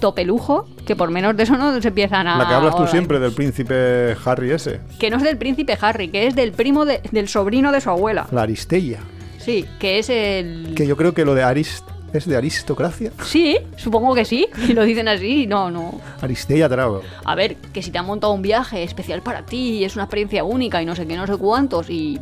tope lujo Que por menos de eso no se empiezan a... La que hablas tú Alright. siempre del príncipe Harry ese. Que no es del príncipe Harry, que es del primo de- del sobrino de su abuela. La Aristella. Sí, que es el... Que yo creo que lo de Arist es de aristocracia. Sí, supongo que sí. Y lo dicen así, no, no. Aristella Travel. A ver, que si te han montado un viaje especial para ti, es una experiencia única y no sé qué, no sé cuántos, y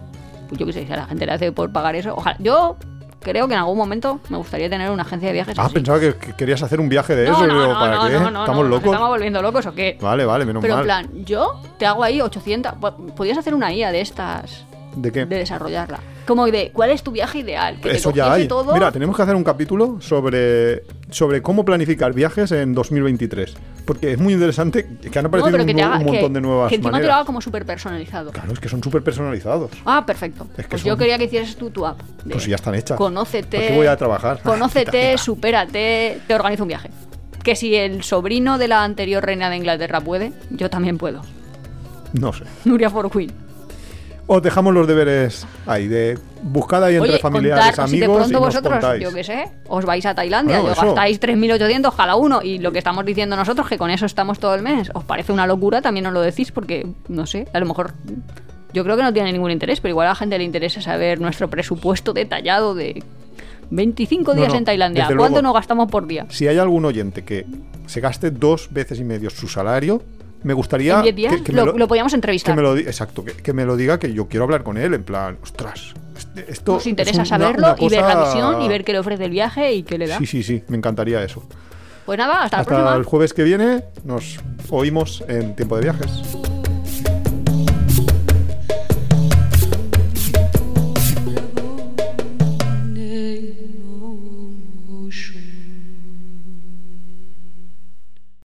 pues yo qué sé, si a la gente le hace por pagar eso, ojalá. Yo creo que en algún momento me gustaría tener una agencia de viajes. Ah, así. pensaba que, que querías hacer un viaje de no, eso. y no, digo, no, ¿para no, qué? no, ¿Estamos no, ¿nos locos? ¿Estamos volviendo locos o qué? Vale, vale, menos Pero en mal. plan, yo te hago ahí 800. pu- Podrías hacer una IA de estas, ¿De qué? de desarrollarla. Como de, ¿cuál es tu viaje ideal? Que te Eso ya cogiese hay. todo. Mira, tenemos que hacer un capítulo sobre, sobre cómo planificar viajes en 2023. Porque es muy interesante que han No, aparecido un, que te haga- un que- montón de nuevas Que encima te lo maneras. haga como súper personalizado. Claro, es que son súper personalizados. Ah, perfecto. Es que pues son- yo quería que hicieras tú tu app. de Pues ya están hechas. Conócete. ¿Por qué voy a trabajar? Conócete, supérate, te organizo un viaje. Que si el sobrino de la anterior reina de Inglaterra puede, yo también puedo. No sé. Nuria for Queen. Os dejamos los deberes ahí, de buscad ahí entre Oye, familiares, contar, si de amigos y pronto nos vosotros, contáis. yo qué sé, os vais a Tailandia Bueno, y eso. gastáis 3.800 cada uno y lo que estamos diciendo nosotros, que con eso estamos todo el mes, os parece una locura, también os lo decís porque, no sé, a lo mejor yo creo que no tiene ningún interés, pero igual a la gente le interesa saber nuestro presupuesto detallado de 25 No, días no, en Tailandia. ¿Cuánto luego. nos gastamos por día? Si hay algún oyente que se gaste dos veces y medio su salario, me gustaría ¿En 10 días? que, que lo, me lo, lo podíamos que entrevistar. me lo di- exacto, que, que me lo diga que yo quiero hablar con él en plan, ostras, este- esto Nos interesa es una- saberlo una y ver la visión y ver qué le ofrece el viaje y qué le da. Sí, sí, sí, me encantaría eso. Pues nada, hasta, la Hasta próxima. el jueves que viene nos oímos en Tiempo de Viajes.